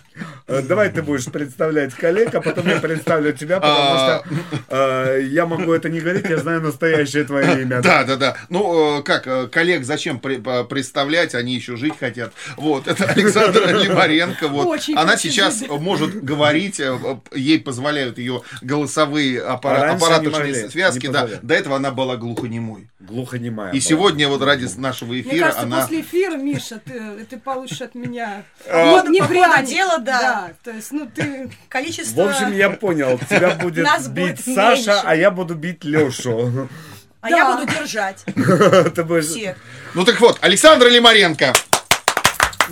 Э, Давай ты будешь представлять коллег, а потом я представлю тебя, потому что э, я могу это не говорить, я знаю настоящее твое имя. Да, да, да. Ну, э, как, коллег зачем представлять, они еще жить хотят. Вот, это Александра Лимаренко. Вот. Она сейчас может говорить, ей позволяют ее голосовые А аппараточные могли, связки. Да. До этого она была глухонемой. Глухонемая. И сегодня вот ради нашего Мне эфира кажется, она... после эфира, Миша, ты, ты получишь от меня А, вот не дела, да. То есть, ну ты... Количество... В общем, я понял, тебя будет Нас бить будет Саша, меньше. а я буду бить Лешу. А Да. я буду держать Ты будешь... всех. Ну так вот, Александра Лимаренко.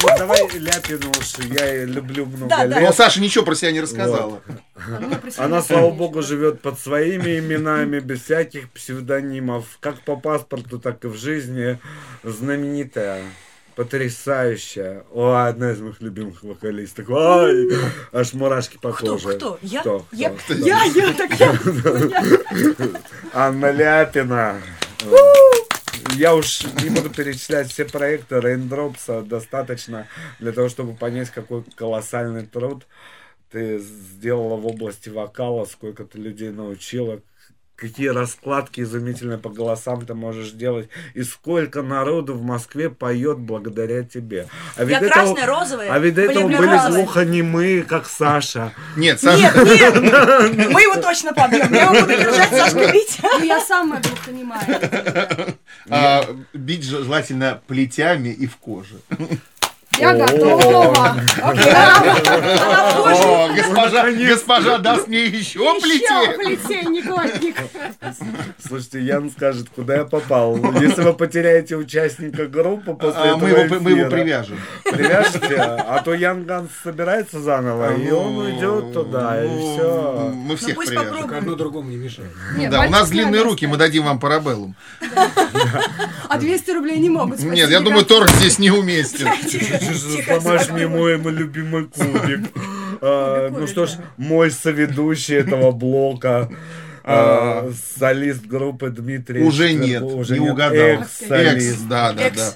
Ну, давай Ляпину уж, я люблю много Да, да. Но лет. Саша ничего про себя не рассказала. Она, слава богу, живет под своими именами, без всяких псевдонимов, как по паспорту, так и в жизни. Знаменитая, потрясающая. О, одна из моих любимых вокалисток. Ой, аж мурашки по Кто? коже. Кто? Я? Кто? Я? Кто? Я, я, так я. Анна Ляпина. Я уж не буду перечислять все проекты Raindrops, достаточно для того, чтобы понять, какой колоссальный труд ты сделала в области вокала, сколько ты людей научила, какие раскладки изумительные по голосам ты можешь делать, и сколько народу в Москве поет благодаря тебе. А Я до красная, розовая, А ведь до этого полюблю были розовый. глухонемые, как Саша. Нет, Саша... Нет, нет, мы его точно побьем. Я его буду держать, Сашка, бить. Ну, я самая глухонемая. а, бить желательно плетями и в коже. Я готова. О, госпожа, госпожа даст мне еще Еще плетей. плетей, негодник. Слушайте, Ян скажет, куда я попал. Если вы потеряете участника группы после А, этого мы его- мы его привяжем. Привяжете? А то Ян Ганс собирается заново, и он уйдет туда, и все. Мы всех пусть привяжем. попробует. Одно другому не мешает. Нет, Да, у нас длинные руки, мы дадим вам парабеллум. А 200 рублей не могут Нет, я думаю, торг здесь неуместен. Тихо, тихо, Сломаешь мне мой мой любимый кубик. А, Ну что ж, мой соведущий этого блока. а, Солист группы Дмитрий Уже нет, уже не нет. угадал. Экс-солист. Экс, да, да, Экс. да.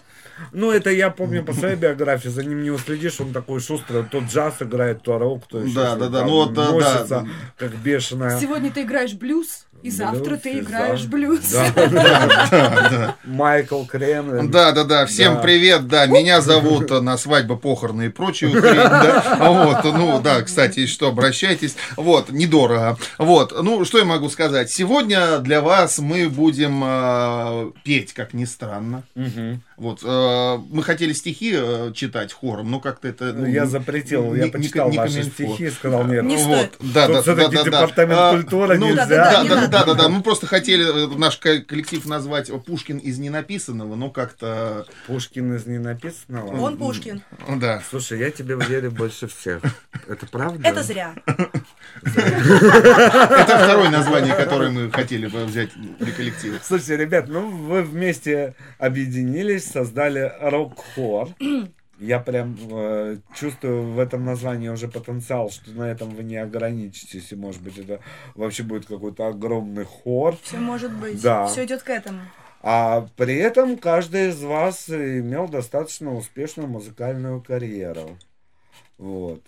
Ну, это я помню по своей биографии, за ним не уследишь, он такой шустрый, то джаз играет, то рок, то еще Да, что-то да, да, там, ну вот, да, носится, да. как бешеная. Сегодня ты играешь блюз, и завтра Блюз, ты играешь блюз. Да, да, да. Майкл Кремлин. Да, да, да, всем Да. привет, да, меня зовут э, на свадьбы, похороны и прочую хрень, да, вот, ну, да, кстати, что, обращайтесь, вот, недорого, вот, ну, что я могу сказать, сегодня для вас мы будем э, петь, как ни странно, вот, э, мы хотели стихи э, читать хором, но как-то это... ну, Я не- запретил, не- я не- почитал не ваши камильфо. стихи, сказал нет. Не Вот, стоит. да, да, да, да, да. департамент А, культуры ну, нельзя. Да, не да, надо. Да, да, да, мы просто хотели э, наш ко- коллектив назвать Пушкин из ненаписанного, но как-то, Пушкин из ненаписанного. Он Пушкин. да. Слушай, я тебе верю больше всех. Это правда? Это зря. Это второе название, которое мы хотели бы взять для коллектива. Слушайте, ребят, ну вы вместе объединились, создали рок-хор. Я прям э, чувствую в этом названии уже потенциал, что на этом вы не ограничитесь, и может быть это вообще будет какой-то огромный хор. Все может быть. Да. Все идет к этому. А при этом каждый из вас имел достаточно успешную музыкальную карьеру. Вот.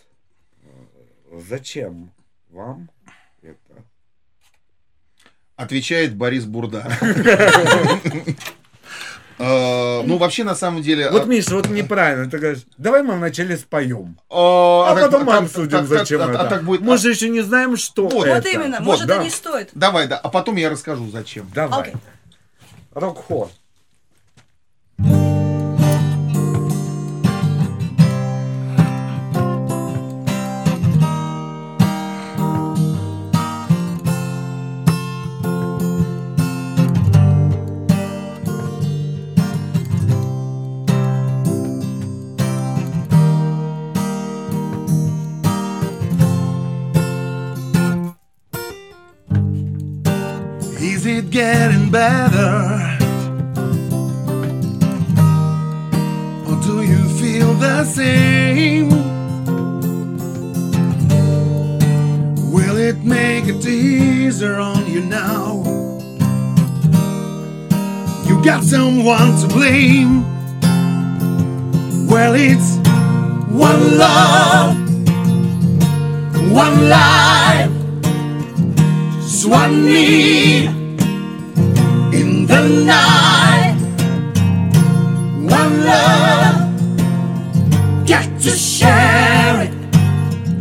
Зачем вам это? Отвечает Борис Бурда. Э, Ну, вообще, на самом деле... Вот, э, Миша, вот неправильно. Ты говоришь, давай мы вначале споем. А А так- потом а мы обсудим, зачем а- а это. так будет- Мы же еще не знаем, что Вот. это. Вот именно, Вот, может, да. и не стоит. Давай, да, а потом я расскажу, зачем. Давай. Рок-хор. It getting better? Or do you feel the same? Will it make it easier on you now? You got someone to blame. Well, it's one love, one life. Just one need the night. One love, got to share it.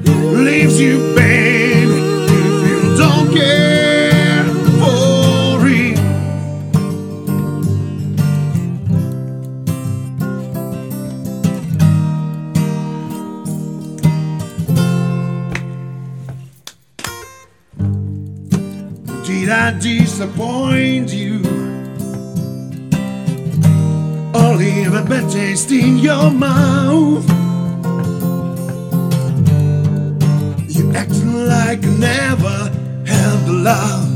Leaves you, baby, if you don't care for it. Did I disappoint you? Leave a bad taste in your mouth? You acting like you never had the love.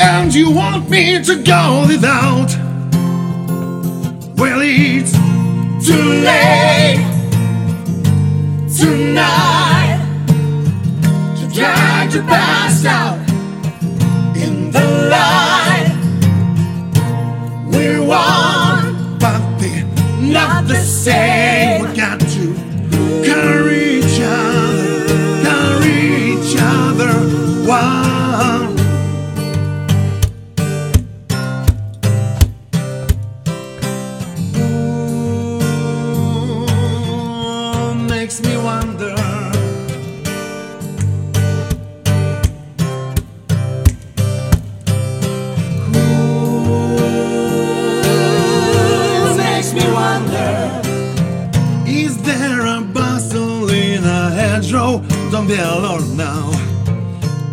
And you want me to go without? Well, it's too late tonight to try to pass out in the light. We're one, but they're not the same. We got to carry Be alone now.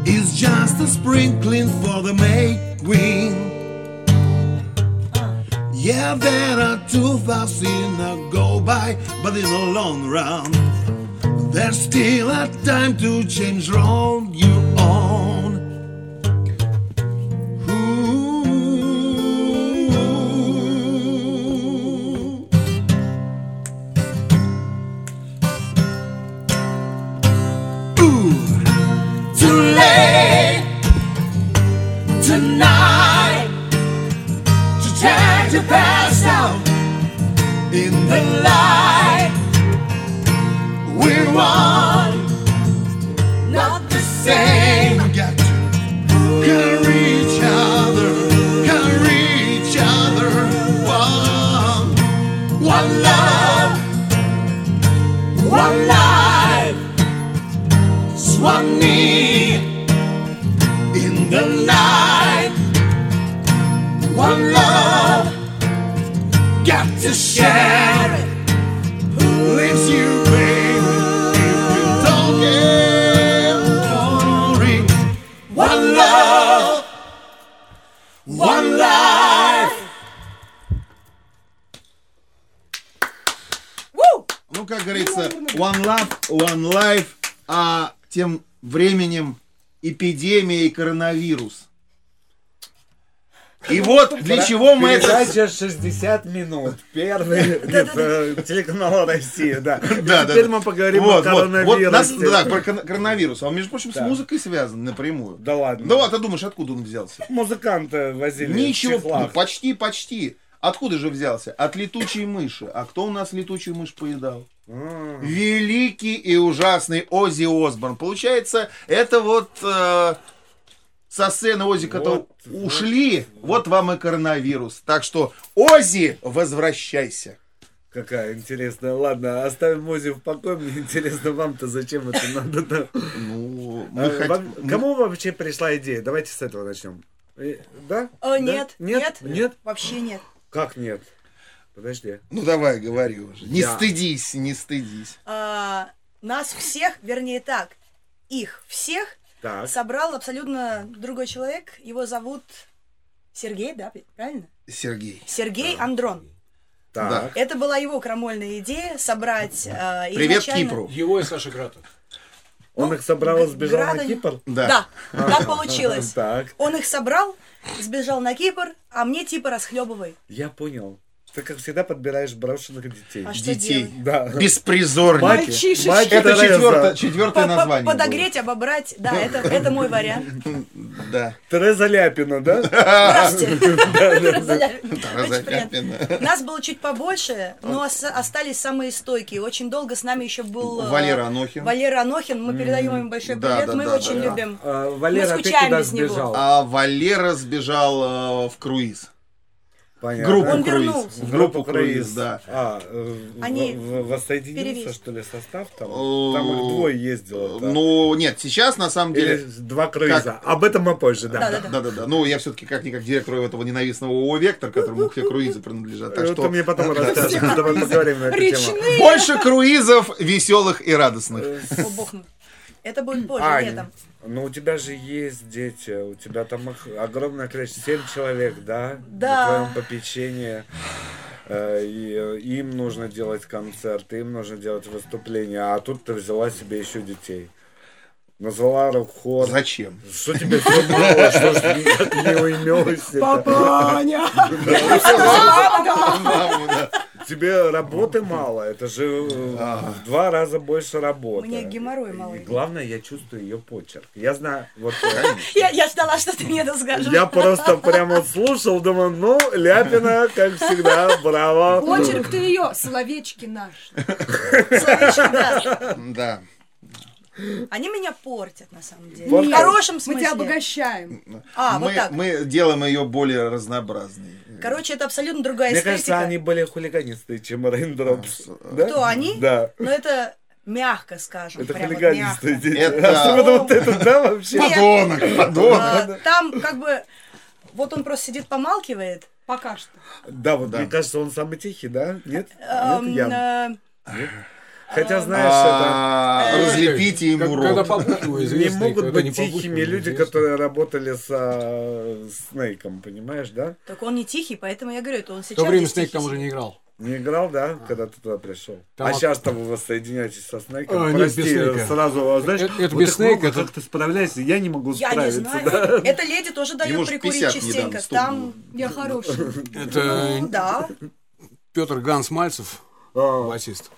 It's just a sprinkling for the May Queen. Yeah, there are two thousand go by, but in the long run, there's still a time to change road коронавирус. И вот для чего мы это... Передача 60 минут. Первый э, телеканал Россия, да. Да, да, Теперь мы поговорим о коронавирусе. Да, про коронавирус. А он, между прочим, с музыкой связан напрямую. Да ладно. Да ладно, ты думаешь, откуда он взялся? Музыканты возили Ничего, ну, почти, почти. Откуда же взялся? От летучей мыши. А кто у нас летучую мышь поедал? Великий и ужасный Оззи Осборн. Получается, это вот э, со сцены Оззи, которые ушли, вот вам и коронавирус. Так что, Оззи, возвращайся. Какая интересная. Ладно, оставим Мози в покое. Мне интересно, вам-то зачем это надо? да? Ну, А, мы хот- вам- мы- Кому вообще пришла идея? Давайте с этого начнем. Э, Да? Э, Да? нет, Нет? нет, Нет? вообще нет. Как нет? Подожди. Ну давай, говори уже. Не Я. стыдись, не стыдись. А, нас всех, вернее так, их всех Так. собрал абсолютно другой человек. Его зовут Сергей, да, правильно? Сергей. Сергей Андрон. Так. Это была его крамольная идея собрать э, Привет изначально- Кипру. Его и Саши Грата. Он их собрал и сбежал Града на Кипр? Да, так получилось. Так, Он их собрал, сбежал на Кипр, а мне типа расхлебывай. я понял. Ты, как всегда, подбираешь брошенных детей. А Детей. Да. Беспризорники. Мальчишечки. Мать Это четвертое, четвертое По- по- название. Подогреть, обобрать, да, это, это мой вариант. Да. Тереза Ляпина, да? Здравствуйте. Тереза. Ляпина. Нас было чуть побольше, но ос- остались самые стойкие. Очень долго с нами еще был э, Валера Анохин. Валера Анохин. Мы передаем им большой привет. Мы да, очень любим. А, Валера, Мы ты скучаем куда без него. сбежал? А Валера сбежал э, в круиз. Понятно. Группу Он круиз. вернулся. Группу круиз, да. А, Они в- в- воссоединился, перевес. что ли, состав там? Там их двое ездило. да? Ну, нет, сейчас на самом Или деле... два круиза. Об этом мы позже, да. Да, да, да. Да, да, да. Ну, я все-таки как-никак директору этого ненавистного ООО «Вектор», которому все круизы принадлежат. Так Это что мне потом расскажешь. Давай поговорим на эту тему. Больше круизов веселых и радостных. О, бог мой. Это будет позже, Ань, летом. ну у тебя же есть дети, у тебя там их огромное количество, семь человек, да? Да. На твоем попечении. Э, И э, им нужно делать концерт, им нужно делать выступления, а тут ты взяла себе еще детей. Назвала рок-хор. Зачем? Что тебе все мало, что ж никак не уймешь? Папаня! Маму, да. Тебе работы мало, это же э, в два раза больше работы. Мне геморрой мало. И главное, я чувствую ее почерк. Я знаю, вот э, Я, я ждала, что ты мне это скажешь. я просто прямо слушал, думаю, ну, Ляпина, как всегда, браво. Почерк ты ее, словечки наш. Словечко, да. Да. Они меня портят, на самом деле. Вот В хорошем Мы смысле. тебя обогащаем. А, вот мы, так. мы делаем ее более разнообразной. Короче, это абсолютно другая Мне эстетика. кажется, они более хулиганистые, чем Рейндропс. Да? Кто они? Да. Но это мягко скажем. Это вот хулиганистые мягко. дети. Это- Особенно вот это, да, вообще? Подонок, подонок. А, Там как бы... Вот он просто сидит, помалкивает. Пока что. Да, вот Да. мне кажется, он самый тихий, да? Нет? Эм, Нет, я. Хотя, знаешь, А, Э, Разлепите ему рот. это... Не могут быть тихими люди, которые работали со Снейком, понимаешь, да? Так он не тихий, поэтому я говорю, это он В сейчас... то время Снейк там уже не играл. Не играл, да, когда ты туда пришел? Там а от- сейчас-то вы воссоединяетесь со Снейком? А, нет, Прости, без Снейка. сразу, а, знаешь, Это- это вот без Снейка, это- как ты справляешься, я не могу Я не справиться, знаю. да? Эта леди тоже дает прикурить 50 частенько. Там, Я хороший. Это ну, да. Петр Ганс Мальцев, А, басист.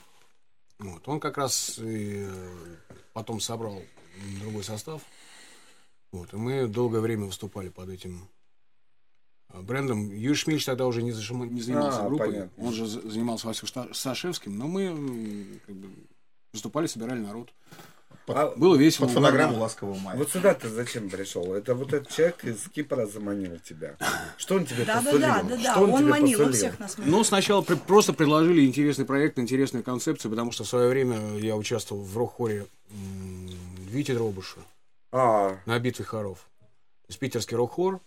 Вот. Он как раз и э, потом собрал другой состав. Вот. И мы долгое время выступали под этим э, брендом. Юрий Шмильч тогда уже не, зашима- не занимался А, группой. понятно. Он же за- занимался Васей Шта- Сашевским. Но мы как бы, выступали, собирали народ. А Было весело. Под фонограмму «Ласкового мая». Вот сюда ты зачем пришел? Это вот этот человек из Кипра заманил тебя. Что он тебе Да, да, посулил? да, да, да. Что он, Он манил, он посулил? всех нас манил. Ну, сначала при- просто предложили интересный проект, интересную концепцию, потому что в свое время я участвовал в рок-хоре Вити Дробыша А, на битве хоров. То есть питерский рок-хор.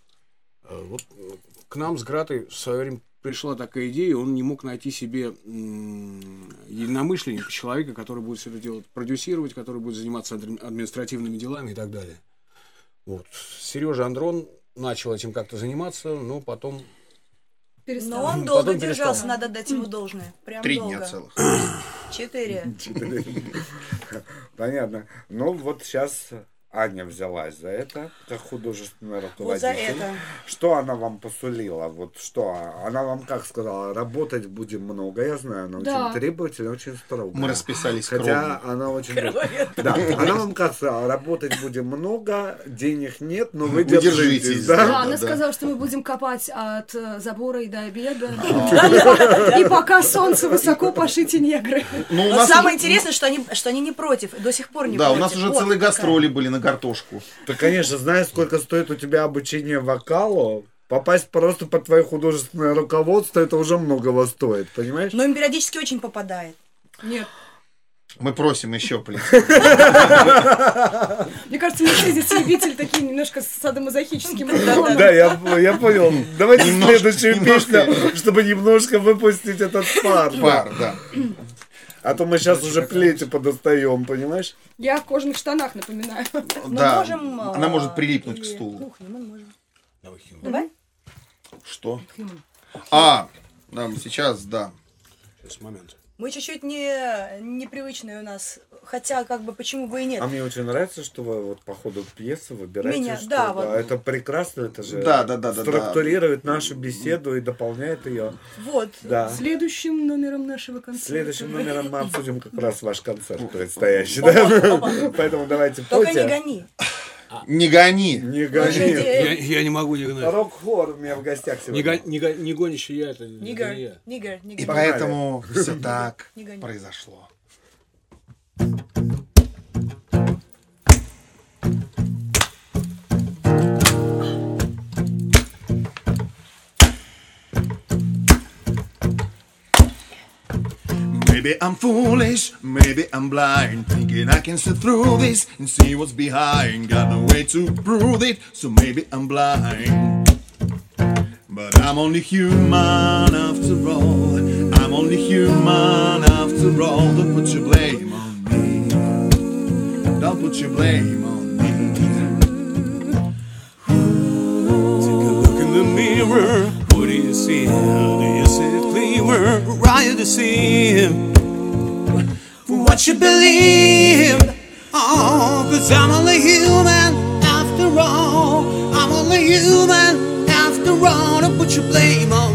Э, Вот э, к нам с Гратой в свое время пришла такая идея, он не мог найти себе единомышленника, человека, который будет все это делать, продюсировать, который будет заниматься адми- административными делами и так далее. Вот. Сережа Андрон начал этим как-то заниматься, но потом Но он Потом долго перестал. держался, надо дать ему должное. Прям Три долго. дня целых. Четыре. Понятно. Ну вот сейчас Аня взялась за это, как художественный Вот руководитель. за это. Что она вам посулила? Вот что? Она вам как сказала? Работать будем много, я знаю. Она Да. очень требовательная, очень строгая. Мы расписались Хотя скромно. она очень... Кровавее. Да, она вам как сказала? Работать будем много, денег нет, но вы, Вы держитесь, держитесь. да. Да? Да, она сказала, что мы будем копать от э, забора и до обеда. И пока солнце высоко, пошите негры. Ну, у Но нас самое интересное, что они, что они не против, до сих пор не Да, против. у нас уже Вот целые гастроли были на картошку. Ты, конечно, знаешь, сколько стоит у тебя обучение вокалу? Попасть просто под твое художественное руководство, это уже многого стоит, понимаешь? Но им периодически очень попадает. Нет. Мы просим еще, блин. Мне кажется, мы все здесь любители такие немножко с садомазохическим. Да, я, я понял. Давайте следующую песню, чтобы немножко выпустить этот пар. Пар, да. А то мы сейчас уже плети подостаем, понимаешь? Я в кожаных штанах, напоминаю. Да, можем, а, она может прилипнуть к стулу. Кухню мы можем. Давай. Что? А, да, сейчас, да. Сейчас, момент. Мы чуть-чуть не, непривычные у нас. Хотя, как бы, почему бы и нет. А мне очень нравится, что вы вот по ходу пьесы выбираете, Меня, что, да, вот. это прекрасно, это же Да, да, да, да, да. структурирует нашу беседу и дополняет ее. Вот. Да. Следующим номером нашего концерта. Следующим номером мы обсудим как раз ваш концерт предстоящий. да? Поэтому давайте Только не гони. Не гони. Не гони. Я, я не могу не гнать. Рок-хор у меня в гостях Не, сегодня. го- не, го- не гонящий я, это не я. нигер, И поэтому все так Не гони. произошло. Maybe I'm foolish, maybe I'm blind, thinking I can see through this and see what's behind. Got no way to prove it, so maybe I'm blind. But I'm only human after all. I'm only human after all. Don't put your blame on me. Don't put your blame on me. Take a look in the mirror. What do you see? Do you see clearer? Right to see for what you believe. Oh, cause I'm only human after all. I'm only human after all. Don't put your blame on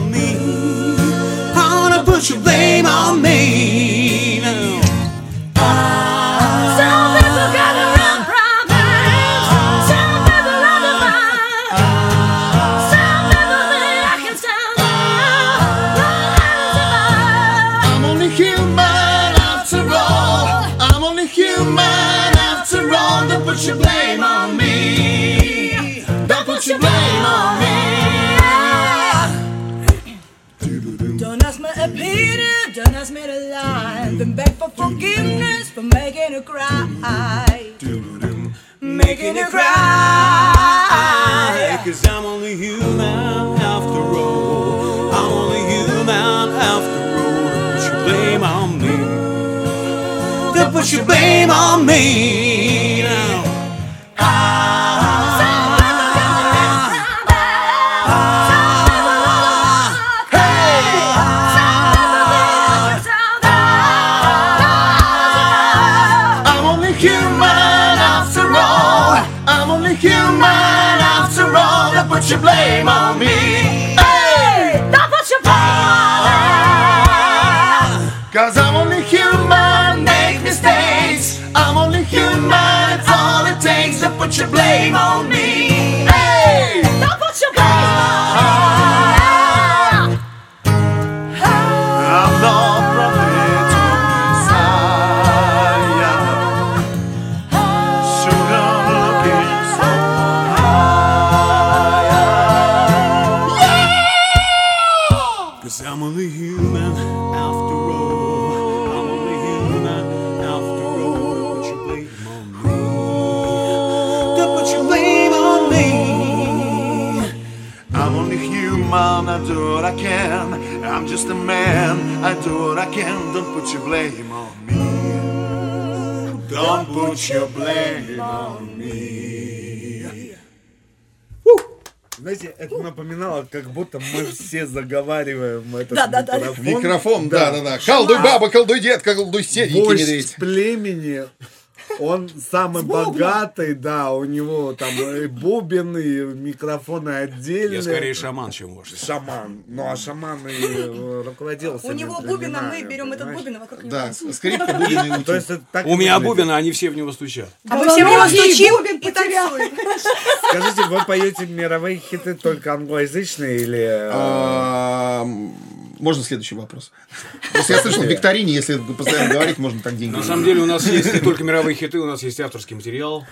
Cause I'm only human after all. I'm only human after all. Don't put your blame on me. Don't put your blame on me now. I'm blame on me. Hey! Don't put your blame on Cause I'm only human, make mistakes. I'm only human, it's all it takes to put your blame on me. I do what I can. Don't put your blame on me. Don't put your blame on me. Знаете, это напоминало, как будто мы все заговариваем этот Да, да, да. микрофон. Микрофон, да, да, да. Колдуй баба, колдуй дед, колдуй сеть, Вождь племени Он самый богатый, да, у него там и бубен, и микрофоны отдельные. Я скорее шаман, чем ваш. Шаман. Ну, а шаман и э, руководил У него бубен, а мы берем этот бубен, а вокруг него Да, скрипка, бубен и То есть это так У меня бубен, а они все в него стучат. А мы все в него стучим и танцуем. Скажите, вы поете мировые хиты только англоязычные или... А, Можно следующий вопрос? Просто я слышал, в викторине, если постоянно говорить, можно так деньги. На самом деле у нас есть не только мировые хиты, у нас есть авторский материал.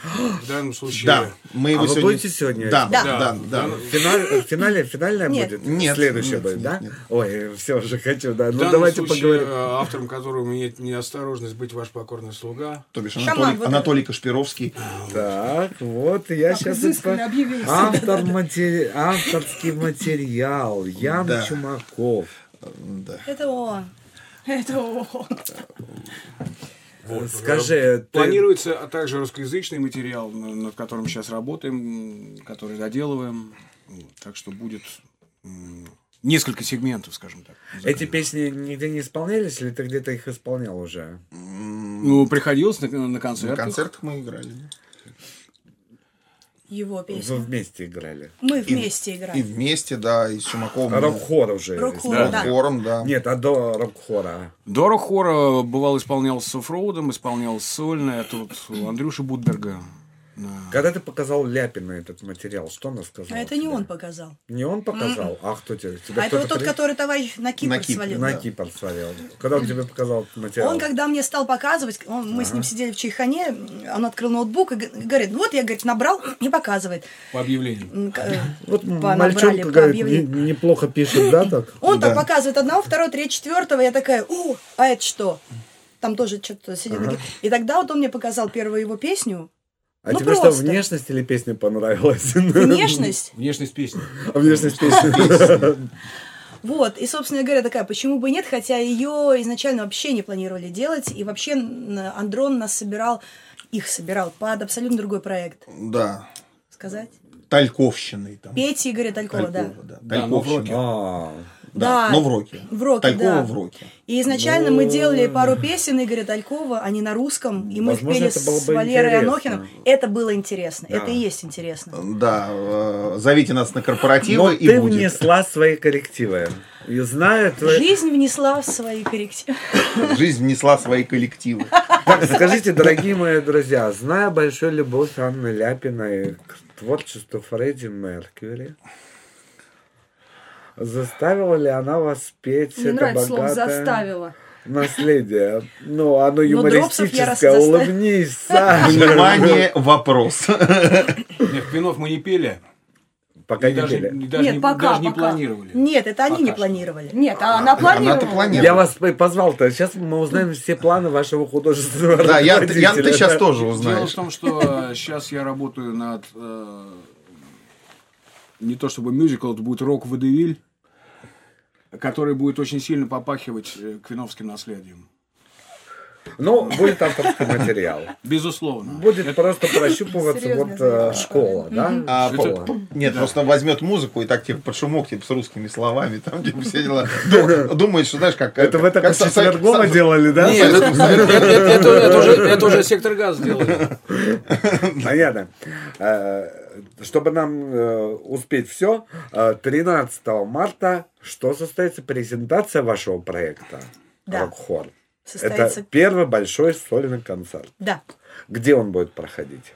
В данном случае... Да, мы А его вы сегодня... будете сегодня? Да, Да. да, да. Финале, финале финальная Нет. будет? Нет. Следующая Нет, будет, нет, да? нет. Ой, все уже хочу, да. Ну давайте случае, поговорим. э, автором которого имеет неосторожность быть ваш покорный слуга. То бишь Шаман, Анатолий, вот Анатолий Кашпировский. Так, вот я сейчас... Автор матери... Авторский материал. Ян Да. Чумаков. Да. Это он. Это он. Скажи, ты- Планируется а также русскоязычный материал, на- над которым сейчас работаем, который доделываем. Вот, Так что будет несколько сегментов, скажем так. эти песни нигде не исполнялись, или ты где-то их исполнял уже? Ну, приходилось на, на На концертах. концертах мы играли. Его Вы песня. вместе играли? Мы вместе И играем. вместе, да, и с Чумаковым. Рок-хор уже. Рок-хор, исполнял? да. Хором, да. Нет, а до рок-хора? Дора хора бывал исполнял с оффроудом, исполнял сольно. Это вот у Андрюши Будберга. Да. Когда ты показал Ляпина этот материал, что она сказала? А это не тебе? он показал. Не он показал? А кто тебе? Тебя А это вот тот, при- который товарищ на Кипр На Кипр, свалил. На да. Кипр свалил. Когда он тебе показал этот материал? Он, когда мне стал показывать, он- мы с ним сидели в чайхане, он открыл ноутбук и говорит, ну вот я, говорит, набрал и показывает. По объявлению. Э, Вот мальчонка, по говорит, неплохо пишет, да, так? Он так показывает одного, второго, третьего, четвертого, я такая, о, а это что? Там тоже что-то сидит. Ага. И тогда вот он мне показал первую его песню. А Ну, тебе что, просто. внешность или песня понравилась? Внешность. Внешность песни. А Внешность песни. Вот, и, собственно говоря, такая, почему бы и нет, хотя ее изначально вообще не планировали делать, и вообще Андрон нас собирал, их собирал под абсолютно другой проект. Да. Сказать? Тальковщиной там. Петя Игоря Талькова, да. Талькова, да. Да, роке. Тальковщина. Да, Но в роке. в роке, Талькова да. в роке. И изначально Ну, мы делали пару песен Игоря Талькова, они на русском, и мы их Возможно, пели это было с бы Валерой интересно. Анохиным. Это было интересно, Да. это и есть интересно. Да, э, зовите нас на корпоративы Но и ты будет. внесла свои коррективы. И знаю твои... Жизнь внесла в свои коррективы. Жизнь внесла свои коллективы. Так, скажите, дорогие мои друзья, зная большую любовь Анны Ляпиной к творчеству Фредди Меркьюри, заставила ли она вас петь Мне это нравится слово богатое «заставила». наследие? Ну, оно юмористическое. Улыбнись, Саша. Внимание, вопрос. Нет, Квинов мы не пели. Пока И не даже, пели. даже Нет, не, пока, даже не пока. планировали. Нет, это они Пока не что. планировали. Нет, а она планировала. Она-то планировала. Я вас позвал-то. Сейчас мы узнаем все планы вашего художественного Да, я, я, ты сейчас да? тоже Дело в узнаешь. том, что сейчас я работаю над э, не то чтобы мюзикл, это будет рок водевиль, который будет очень сильно попахивать э, квиновским наследием. Ну, будет авторский материал. Безусловно. Будет просто прощупываться Серьезное вот э, школа, да? А, Нет, просто возьмет музыку и так типа под шумок типа, с русскими словами, там типа все дела. Ду- Думает, что знаешь, как Это со- со- Четвергова со- делали, да? Нет, это, уже, сектор газ делает. Понятно. Э, Чтобы нам э, успеть все, 13 марта что состоится презентация вашего проекта? Да. Рок-хор. Состоится... Это первый большой сольный концерт. Да. Где он будет проходить?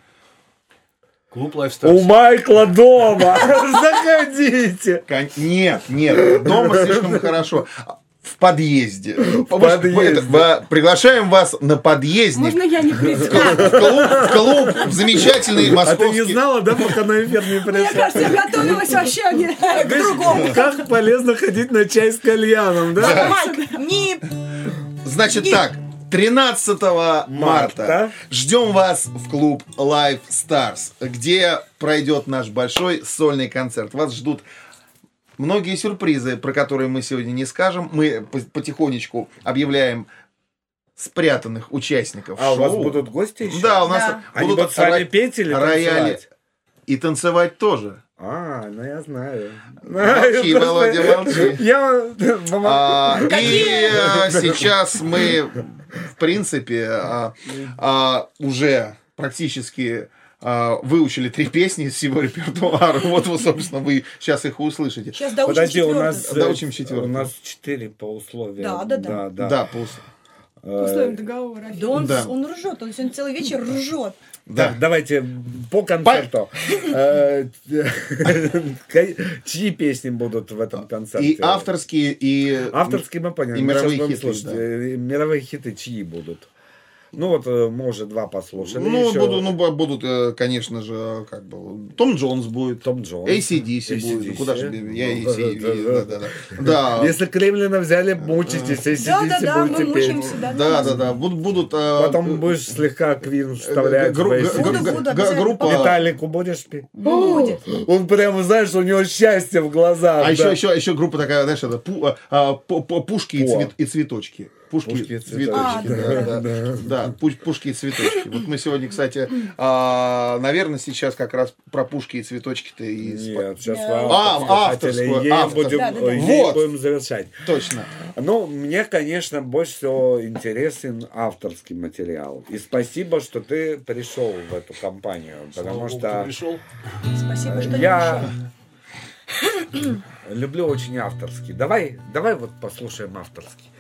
Клуб У Lifestyle. Майкла дома! Заходите! Нет, нет, дома слишком хорошо. В подъезде. В подъезде. приглашаем вас на подъездник. Можно я не приду? В клуб, в клуб, в замечательный А ты не московский. знала, да, пока на эфир не Мне пришла? кажется, я готовилась вообще а не к другому. Как полезно ходить на чай с кальяном, да? Майк, не... Значит так, 13 марта Марта. ждем вас в клуб Live Stars, где пройдет наш большой сольный концерт. Вас ждут многие сюрпризы, про которые мы сегодня не скажем. Мы по- потихонечку объявляем спрятанных участников А у вас шоу. будут гости еще? Да, у нас Да. Они будут будут с вами ро- петь или рояли. танцевать? И танцевать тоже. А, ну я знаю. Молчи, Володя, молчи. Я... А, и сейчас мы принципе, а, а, уже практически выучили три песни из всего репертуара. Вот, вот, собственно, вы сейчас их услышите. Сейчас доучим Подожди, у четвёртую. нас, э, Доучим четвёртую. у нас четыре по условиям. Да, да, да. да. да. Да, по Э, Условием договора. Да он, Да. он ржет, он сегодня целый вечер ржет. Так, давайте по концерту. Э, Чьи песни будут в этом концерте? И авторские, и... Авторские мы поняли. И мировые хиты, да. Мировые хиты чьи будут? Ну вот э, мы уже два послушали. Ну, еще. буду, ну, бу- будут, э, конечно же, как бы, Том Джонс будет. Том Джонс. ACDC будет. AC/DC. Куда же без- я Ну, AC, да, да, да, да, да. Да. Если Кремлина взяли, мучитесь, если Да-да-да, будете мы петь. мучаемся, да. Да, да, да. Будут, будут э, Потом будешь слегка Квин вставлять. гру- в AC/DC. группа... Виталику будешь петь? Будет. Он прямо, знаешь, у него счастье в глазах. А да. еще, еще, еще группа такая, знаешь, это пу- а, пу- пу- пушки и, По. цвет- и цветочки. Пушки, Пушки и цветочки. цветочки. да, да, да. пу- пушки и цветочки. Вот мы сегодня, кстати, а, наверное, сейчас как раз про пушки и цветочки-то и... Нет, сейчас А, авторскую, ей авторскую. будем, Да, да, да. ей Вот. будем завершать. Точно. Ну, мне, конечно, больше всего интересен авторский материал. И спасибо, что ты пришел в эту компанию, потому что пришел. Спасибо, что не я пришел. люблю очень авторский. Давай, давай вот послушаем авторский.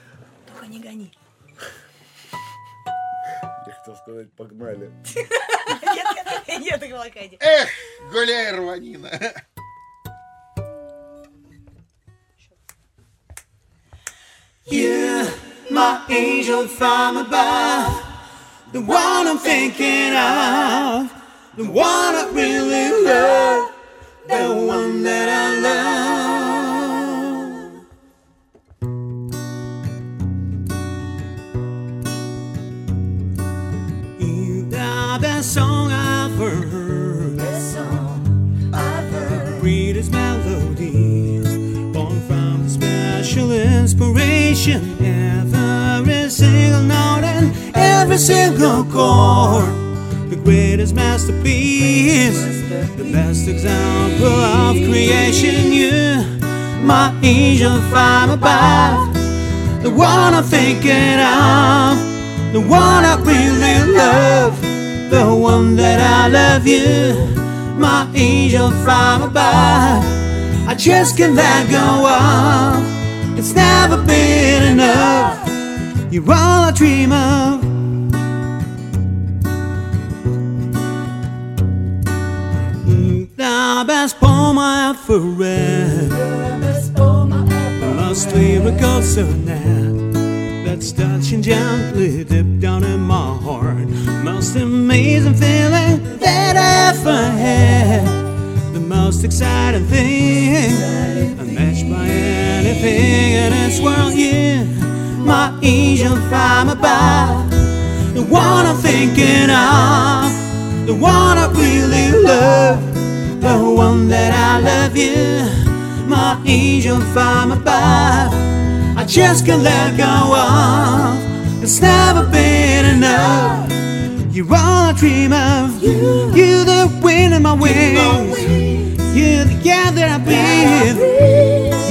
Не гони. Я хотел сказать, погнали. Нет, нет, так молокайди. Эх, гуляй, рванина. You, my angel from above, the one I'm thinking of, the one I really love, the one that I love. I've heard, the song I've heard, sweetest melodies, born from the special inspiration. Every single note and every single chord, the greatest masterpiece, the best example of creation. You, my angel from above, the one I'm thinking of. The one I really love, the one that I love you, my angel from above. I just can't let go of. It's never been enough. You're all I dream of. The best poem I ever read. The most lyrical sonnet that's touching gently deep down in my heart. Most amazing feeling that I've ever had. The most exciting thing, unmatched by anything in this world. You, my angel from above, the one I'm thinking of, the one I really love, the one that I love you, my angel from above. I just can't let go of. It's never been enough. You're all I dream of. You're the wind in my wings. You're the air that I breathe.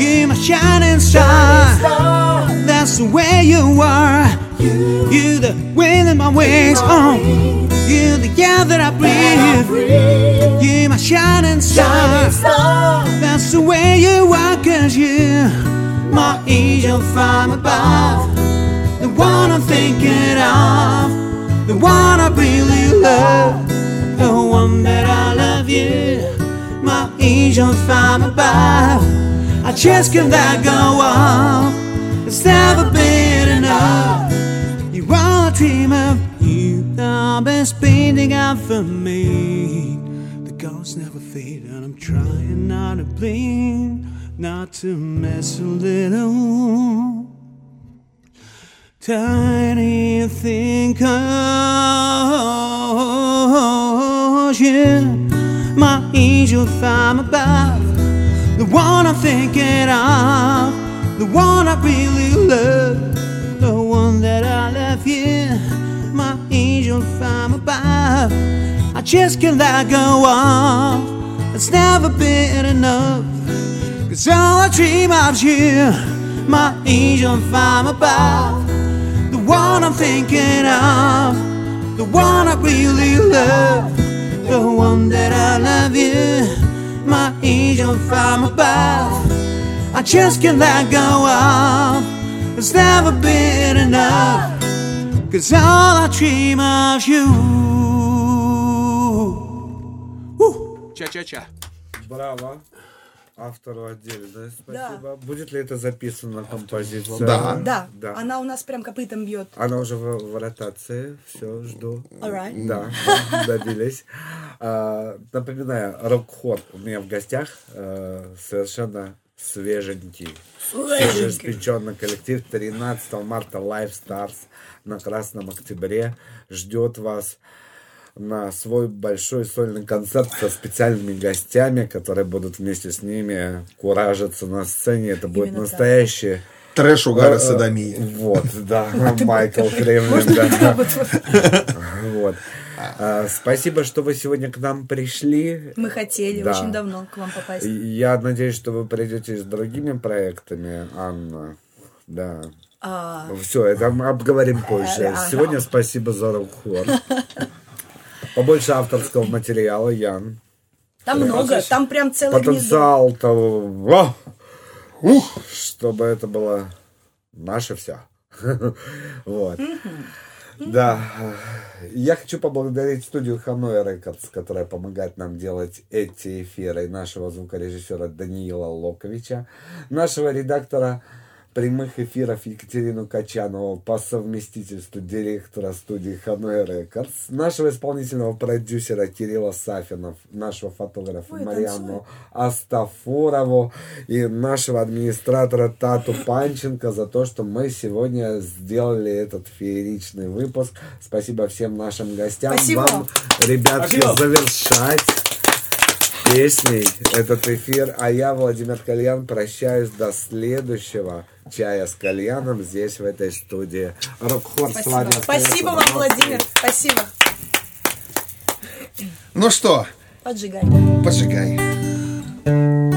You're my shining star. That's the way you are. You're the wind in my wings. Oh, you're the air that I breathe. You're my shining star. That's the way you are, cause you're my angel from above. The one I'm thinking of. The one I really love. The one that I love you. My angel from above. I just can't let go of. It's never been enough. You all I dream of. You the best painting ever made. The ghosts never fade, and I'm trying not to blink, not to mess a little. Tiny think of you, my angel from above, the one I'm thinking of, the one I really love, the one that I love you, my angel from above. I just can't let go of. It's never been enough. Cause all I dream of is you, my angel from above. The one I'm thinking of, the one I really love. The one that I love you, my angel from above. I just can't let go of, it's never been enough. Cause all I dream of is you. Woo! Cha cha cha. Bravo, Автору отдельное спасибо. Будет ли это записано композиция? Да. Она у нас прям копытом бьет. Она уже в, в ротации. Все, жду. Alright. Да, добились. А, напоминаю, рок-хор у меня в гостях э, совершенно свеженький. Свежеиспеченный коллектив 13 марта Live Stars на Красном Октябре ждет вас на свой большой сольный концерт со специальными гостями, которые будут вместе с ними куражиться на сцене. Это будет Именно так. настоящий Трэш, угар и Э, э, содомия. Вот, да, А Майкл Кремлин, да. вот. А, Спасибо, что вы сегодня к нам пришли. Мы хотели Да. очень давно к вам попасть. Я надеюсь, что вы придете с другими проектами, Анна. Да. А, Все, это мы обговорим позже. Ага. Сегодня спасибо за рок-хор. Побольше авторского материала, Ян. Там много, там прям гнездо. Потенциал того, ух, чтобы это было наше все. Вот. Да. Я хочу поблагодарить студию Hanoi Records, которая помогает нам делать эти эфиры, нашего звукорежиссера Даниила Локовича, нашего редактора прямых эфиров Екатерину Качанову по совместительству директора студии Hanoi Records, нашего исполнительного продюсера Кирилла Сафинов, нашего фотографа Ой, Марианну Астафурову и нашего администратора Тату Панченко за то, что мы сегодня сделали этот фееричный выпуск. Спасибо всем нашим гостям. Спасибо. Вам, ребятки, Спасибо. завершать песней этот эфир. А я, Владимир Кальян, прощаюсь до следующего чая с кальяном здесь, в этой студии. Рок-хор с Спасибо. вами остается Спасибо вам. Владимир. Спасибо. Ну что, Поджигай. поджигай.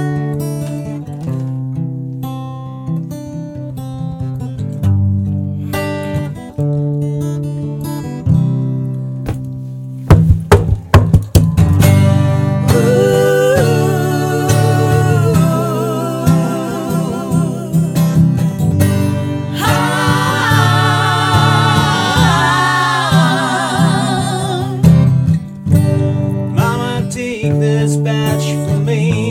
make this batch for me.